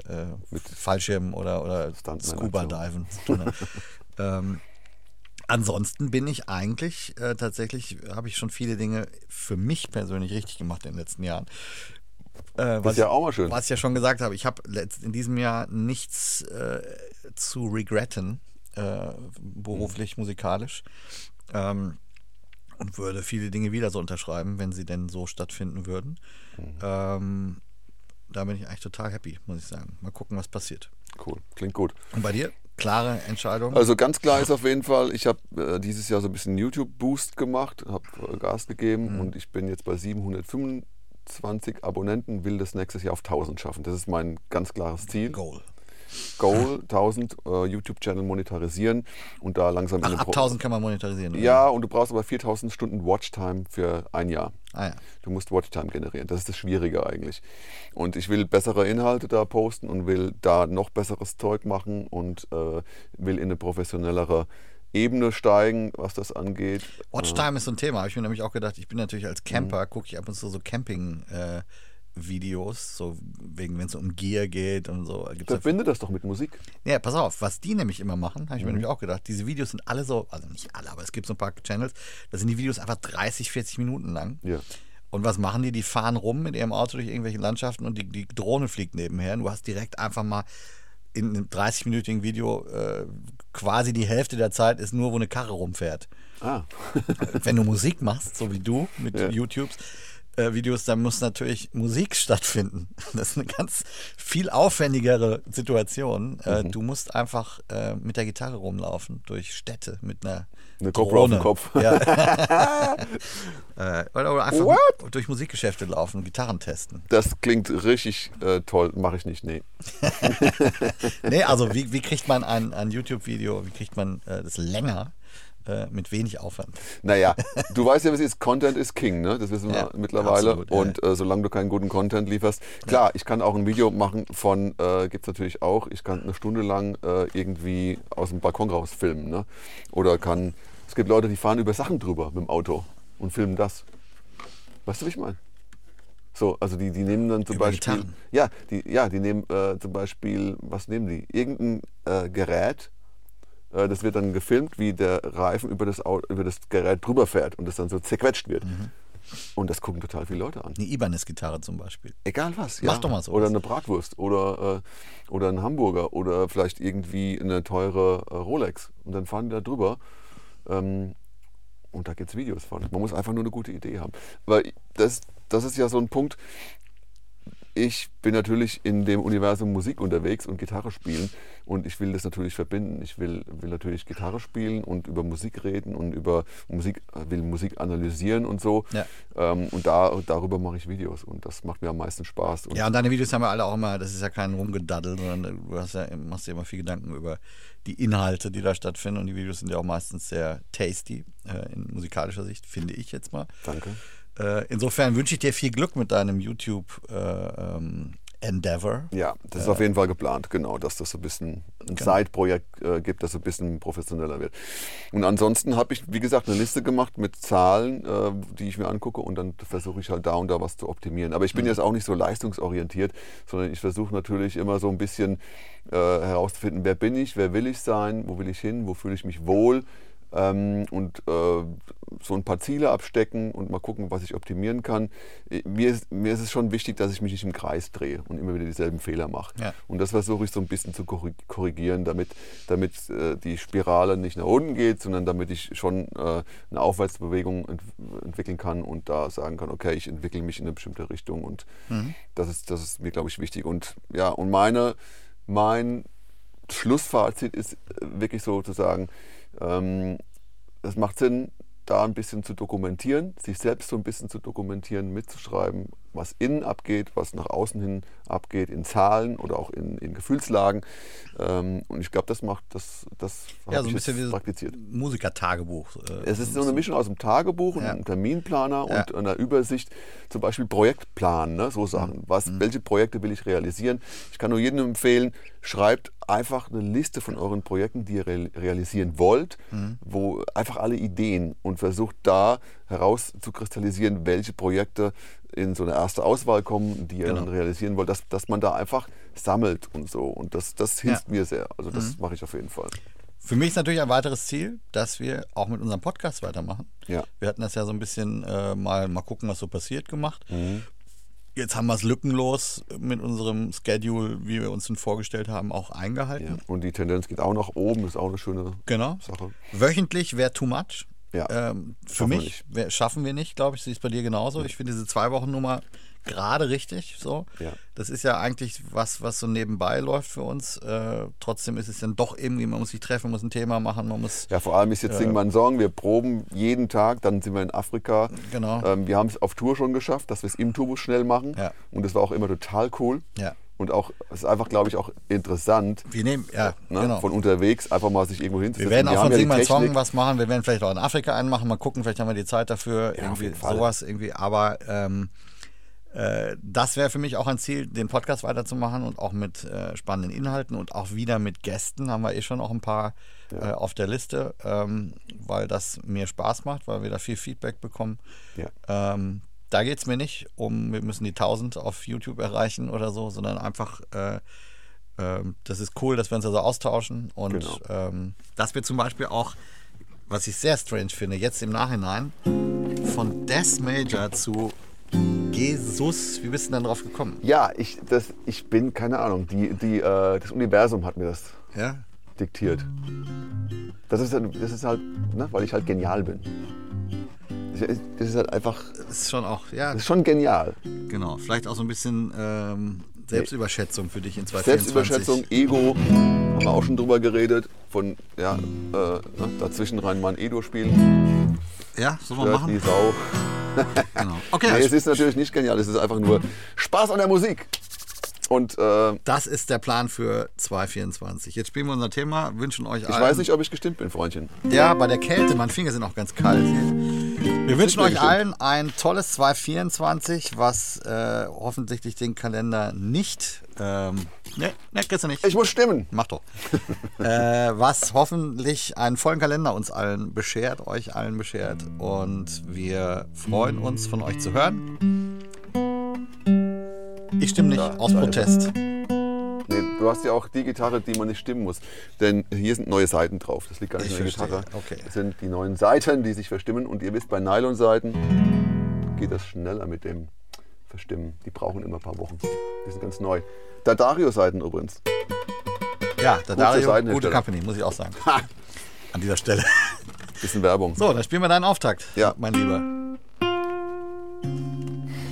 mit Fallschirmen oder, oder Scuba-Diven zu tun haben. *laughs* ähm, ansonsten bin ich eigentlich äh, tatsächlich, habe ich schon viele Dinge für mich persönlich richtig gemacht in den letzten Jahren. Äh, was, ist ja auch mal schön. Was ich ja schon gesagt habe, ich habe in diesem Jahr nichts äh, zu regretten, äh, beruflich, mhm. musikalisch. Ähm, und würde viele Dinge wieder so unterschreiben, wenn sie denn so stattfinden würden. Mhm. Ähm, da bin ich eigentlich total happy, muss ich sagen. Mal gucken, was passiert. Cool, klingt gut. Und bei dir? Klare Entscheidung? Also ganz klar ist auf jeden Fall, ich habe äh, dieses Jahr so ein bisschen YouTube-Boost gemacht, habe äh, Gas gegeben mhm. und ich bin jetzt bei 725 Abonnenten, will das nächstes Jahr auf 1000 schaffen. Das ist mein ganz klares Ziel. Goal. Goal 1000 äh, YouTube-Channel monetarisieren und da langsam Ach, ab 1000 kann man monetarisieren. Oder? Ja, und du brauchst aber 4000 Stunden Watchtime für ein Jahr. Ah, ja. Du musst Watchtime generieren. Das ist das Schwierige eigentlich. Und ich will bessere Inhalte da posten und will da noch besseres Zeug machen und äh, will in eine professionellere Ebene steigen, was das angeht. Watchtime äh, ist so ein Thema. Habe ich mir nämlich auch gedacht, ich bin natürlich als Camper, mhm. gucke ich ab und zu so Camping- äh, Videos, so wegen, wenn es um Gear geht und so. Gibt's Verbinde das doch mit Musik. Ja, pass auf, was die nämlich immer machen, habe ich mhm. mir nämlich auch gedacht, diese Videos sind alle so, also nicht alle, aber es gibt so ein paar Channels, da sind die Videos einfach 30, 40 Minuten lang. Ja. Und was machen die? Die fahren rum mit ihrem Auto durch irgendwelche Landschaften und die, die Drohne fliegt nebenher. Und du hast direkt einfach mal in einem 30-minütigen Video äh, quasi die Hälfte der Zeit ist nur, wo eine Karre rumfährt. Ah. *laughs* Wenn du Musik machst, so wie du mit ja. YouTubes, Videos, da muss natürlich Musik stattfinden. *laughs* Das ist eine ganz viel aufwendigere Situation. Äh, mhm. Du musst einfach äh, mit der Gitarre rumlaufen durch Städte mit einer eine GoPro auf dem Kopf. Ja. *laughs* *laughs* äh, oder einfach What? durch Musikgeschäfte laufen, Gitarren testen. Das klingt richtig äh, toll, mache ich nicht, nee. nee, also wie, wie kriegt man ein, ein YouTube-Video, wie kriegt man äh, das länger? Äh, mit wenig Aufwand. Naja, du weißt ja, was ist, Content ist King, ne? das wissen wir ja, mittlerweile. Absolut, und äh, solange du keinen guten Content lieferst, klar, ja. ich kann auch ein Video machen von, äh, gibt es natürlich auch, ich kann eine Stunde lang äh, irgendwie aus dem Balkon raus filmen. Ne? Oder kann, es gibt Leute, die fahren über Sachen drüber mit dem Auto und filmen das. Weißt du, wie ich meine? So, also die, die nehmen dann zum Über Beispiel. Gitarren. Ja, die, ja, die nehmen äh, zum Beispiel, was nehmen die? Irgendein äh, Gerät, das wird dann gefilmt, wie der Reifen über das, Auto, über das Gerät drüber fährt und das dann so zerquetscht wird. Mhm. Und das gucken total viele Leute an. Eine Ibanez-Gitarre zum Beispiel. Egal was. Ja. Mach doch mal so. Oder eine Bratwurst oder, äh, oder ein Hamburger oder vielleicht irgendwie eine teure äh, Rolex. Und dann fahren die da drüber. Ähm, und da gibt es Videos von. Man muss einfach nur eine gute Idee haben. Weil das, das ist ja so ein Punkt, ich bin natürlich in dem Universum Musik unterwegs und Gitarre spielen und ich will das natürlich verbinden. Ich will, will natürlich Gitarre spielen und über Musik reden und über Musik, will Musik analysieren und so. Ja. Ähm, und da, darüber mache ich Videos und das macht mir am meisten Spaß. Und Ja, und deine Videos haben ja alle auch immer, das ist ja kein Rumgedaddel, sondern du hast ja, machst dir immer viel Gedanken über die Inhalte, die da stattfinden. Und die Videos sind ja auch meistens sehr tasty äh, in musikalischer Sicht, finde ich jetzt mal. Danke. Äh, insofern wünsche ich dir viel Glück mit deinem YouTube äh, ähm, Endeavor. Ja, das ist auf jeden Fall geplant, genau, dass das so ein bisschen ein Genau. Side-Projekt äh, gibt, das so ein bisschen professioneller wird. Und ansonsten habe ich, wie gesagt, eine Liste gemacht mit Zahlen, äh, die ich mir angucke und dann versuche ich halt da und da was zu optimieren. Aber ich bin jetzt auch nicht so leistungsorientiert, sondern ich versuche natürlich immer so ein bisschen äh, herauszufinden, wer bin ich, wer will ich sein, wo will ich hin, wo fühle ich mich wohl. Ähm, und äh, so ein paar Ziele abstecken und mal gucken, was ich optimieren kann. Äh, Mir ist, mir ist es schon wichtig, dass ich mich nicht im Kreis drehe und immer wieder dieselben Fehler mache. Ja. Und das versuche ich so ein bisschen zu korri- korrigieren, damit, damit äh, die Spirale nicht nach unten geht, sondern damit ich schon äh, eine Aufwärtsbewegung ent entwickeln kann und da sagen kann, okay, ich entwickle mich in eine bestimmte Richtung und das, ist, das ist mir, glaube ich, wichtig. Und ja, und meine, mein Schlussfazit ist äh, wirklich so zu sagen, ähm, es macht Sinn, da ein bisschen zu dokumentieren, sich selbst so ein bisschen zu dokumentieren, mitzuschreiben, was innen abgeht, was nach außen hin abgeht, in Zahlen oder auch in, in Gefühlslagen. Ähm, und ich glaube, das macht, das, das Ja, so ein bisschen wie praktiziert. Musikertagebuch. Äh, Es ist so eine Mischung aus dem Tagebuch und Ja. einem Terminplaner Ja. und einer Übersicht, zum Beispiel Projektplan, ne, so Sachen. Was, Mhm. Welche Projekte will ich realisieren? Ich kann nur jedem empfehlen, schreibt einfach eine Liste von euren Projekten, die ihr real- realisieren wollt, Mhm. wo einfach alle Ideen und versucht da herauszukristallisieren, welche Projekte in so eine erste Auswahl kommen, die ihr Genau. dann realisieren wollt, dass, dass man da einfach sammelt und so. Und das, das hilft mir sehr. Also das Mhm. mache ich auf jeden Fall. Für mich ist natürlich ein weiteres Ziel, dass wir auch mit unserem Podcast weitermachen. Ja. Wir hatten das ja so ein bisschen äh, mal, mal gucken, was so passiert gemacht. Mhm. Jetzt haben wir es lückenlos mit unserem Schedule, wie wir uns den vorgestellt haben, auch eingehalten. Ja. Und die Tendenz geht auch nach oben, ist auch eine schöne Genau. Sache. Wöchentlich wäre too much. Ja. Ähm, für wir mich wär, schaffen wir nicht, glaube ich. Sie ist bei dir genauso. Ich finde diese zwei Wochen Nummer gerade richtig. So, Ja. das ist ja eigentlich was, was so nebenbei läuft für uns. Äh, trotzdem ist es dann doch irgendwie, man muss sich treffen, muss ein Thema machen, man muss Ja, vor allem ist jetzt Sing mein Song. Wir proben jeden Tag, dann sind wir in Afrika. Genau. Ähm, wir haben es auf Tour schon geschafft, dass wir es im Tourbus schnell machen. Ja. Und das war auch immer total cool. ja. Und auch, es ist einfach, glaube ich, auch interessant, Wir nehmen, ja, ne, genau. von unterwegs einfach mal sich irgendwo hinzusetzen. Wir werden auch von ja Sing mein Song Technik. was machen. Wir werden vielleicht auch in Afrika einen machen. Mal gucken, vielleicht haben wir die Zeit dafür. Ja, irgendwie sowas irgendwie. Aber ähm, äh, das wäre für mich auch ein Ziel, den Podcast weiterzumachen und auch mit äh, spannenden Inhalten und auch wieder mit Gästen. Haben wir eh schon auch ein paar äh, auf der Liste, ähm, weil das mir Spaß macht, weil wir da viel Feedback bekommen. Ja. Ähm, da geht es mir nicht um, wir müssen die 1000 auf YouTube erreichen oder so, sondern einfach, äh, ähm, das ist cool, dass wir uns also austauschen und Genau. ähm, dass wir zum Beispiel auch, was ich sehr strange finde, jetzt im Nachhinein, von Death Major zu Jesus, wie bist du denn drauf gekommen? Ja, ich, das, ich bin, keine Ahnung, die, die, äh, das Universum hat mir das Ja? diktiert. Das ist, halt- das ist halt, ne, weil ich halt genial bin. Das ist- halt einfach, Das ist schon auch, ja, das ist schon genial. genau. Vielleicht auch so ein bisschen ähm, Selbstüberschätzung für dich in 2024. Selbstüberschätzung, Ego, haben wir auch schon drüber geredet. Von, ja, äh, ne, dazwischen rein mal ein Ego spielen. Ja, wir Stört machen? die Sau. *laughs* Genau. Okay, Nee, also es ist natürlich nicht genial, es ist einfach nur Spaß an der Musik. Und äh, Das ist der Plan für 2024. Jetzt spielen wir unser Thema, wünschen euch ich allen. weiß nicht, ob ich gestimmt bin, Freundchen. Ja, bei der Kälte, meine Finger sind auch ganz kalt. Wir wünschen euch gestimmt. allen ein tolles 2024, was äh, offensichtlich den Kalender nicht. Ähm, ne, ne, kriegst du nicht. Ich muss stimmen. Mach doch. *laughs* äh, was hoffentlich einen vollen Kalender uns allen beschert, euch allen beschert. Und wir freuen uns, von euch zu hören. Ich stimme nicht, Da- aus da Protest. Nee, du hast ja auch die Gitarre, die man nicht stimmen muss. Denn hier sind neue Seiten drauf. Das liegt gar nicht Ich in der. Gitarre. Okay. Das sind die neuen Seiten, die sich verstimmen. Und ihr wisst, bei Nylon-Seiten geht das schneller mit dem Verstimmen. Die brauchen immer ein paar Wochen. Die sind ganz neu. Da Dario-Seiten übrigens. Ja, der Gute gute Company, muss ich auch sagen. Ha! An dieser Stelle. Bisschen Werbung. So, dann spielen wir deinen Auftakt, Ja. mein Lieber.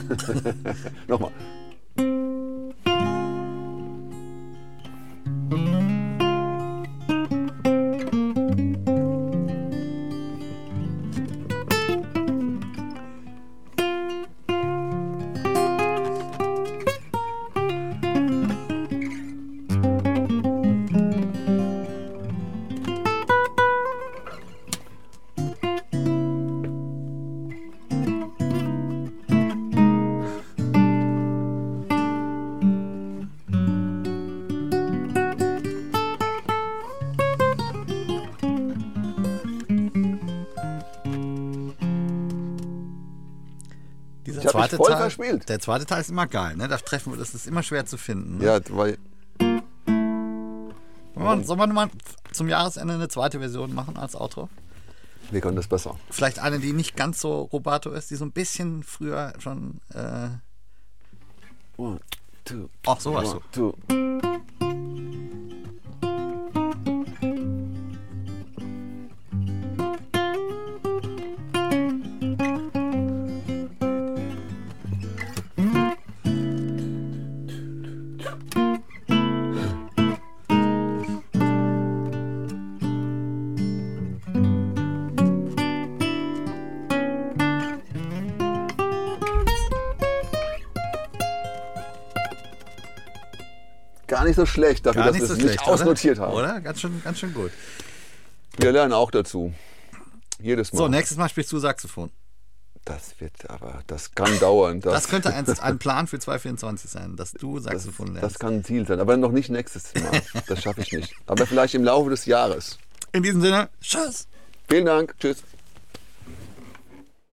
*laughs* Nochmal. Teil, verspielt. der zweite Teil ist immer geil, ne? Da treffen wir, das ist immer schwer zu finden. Ne? Ja, weil wir, sollen wir mal zum Jahresende eine zweite Version machen als Outro? wir können das besser. Vielleicht eine, die nicht ganz so Robato ist, die so ein bisschen früher schon. Äh, One, two, ach, sowas one, so. two. So schlecht, dafür, dass nicht wir so es nicht schlecht, ausnotiert oder? haben. Oder? Ganz schön, ganz schön gut. Wir lernen auch dazu. Jedes Mal. So, nächstes Mal spielst du Saxophon. Das wird aber, das kann dauern. Das, Das könnte ein, *laughs* ein Plan für 2024 sein, dass du Saxophon lernst. das kann ein Ziel sein, aber noch nicht nächstes Mal. Das schaffe ich nicht. Aber vielleicht im Laufe des Jahres. In diesem Sinne, tschüss. Vielen Dank. Tschüss.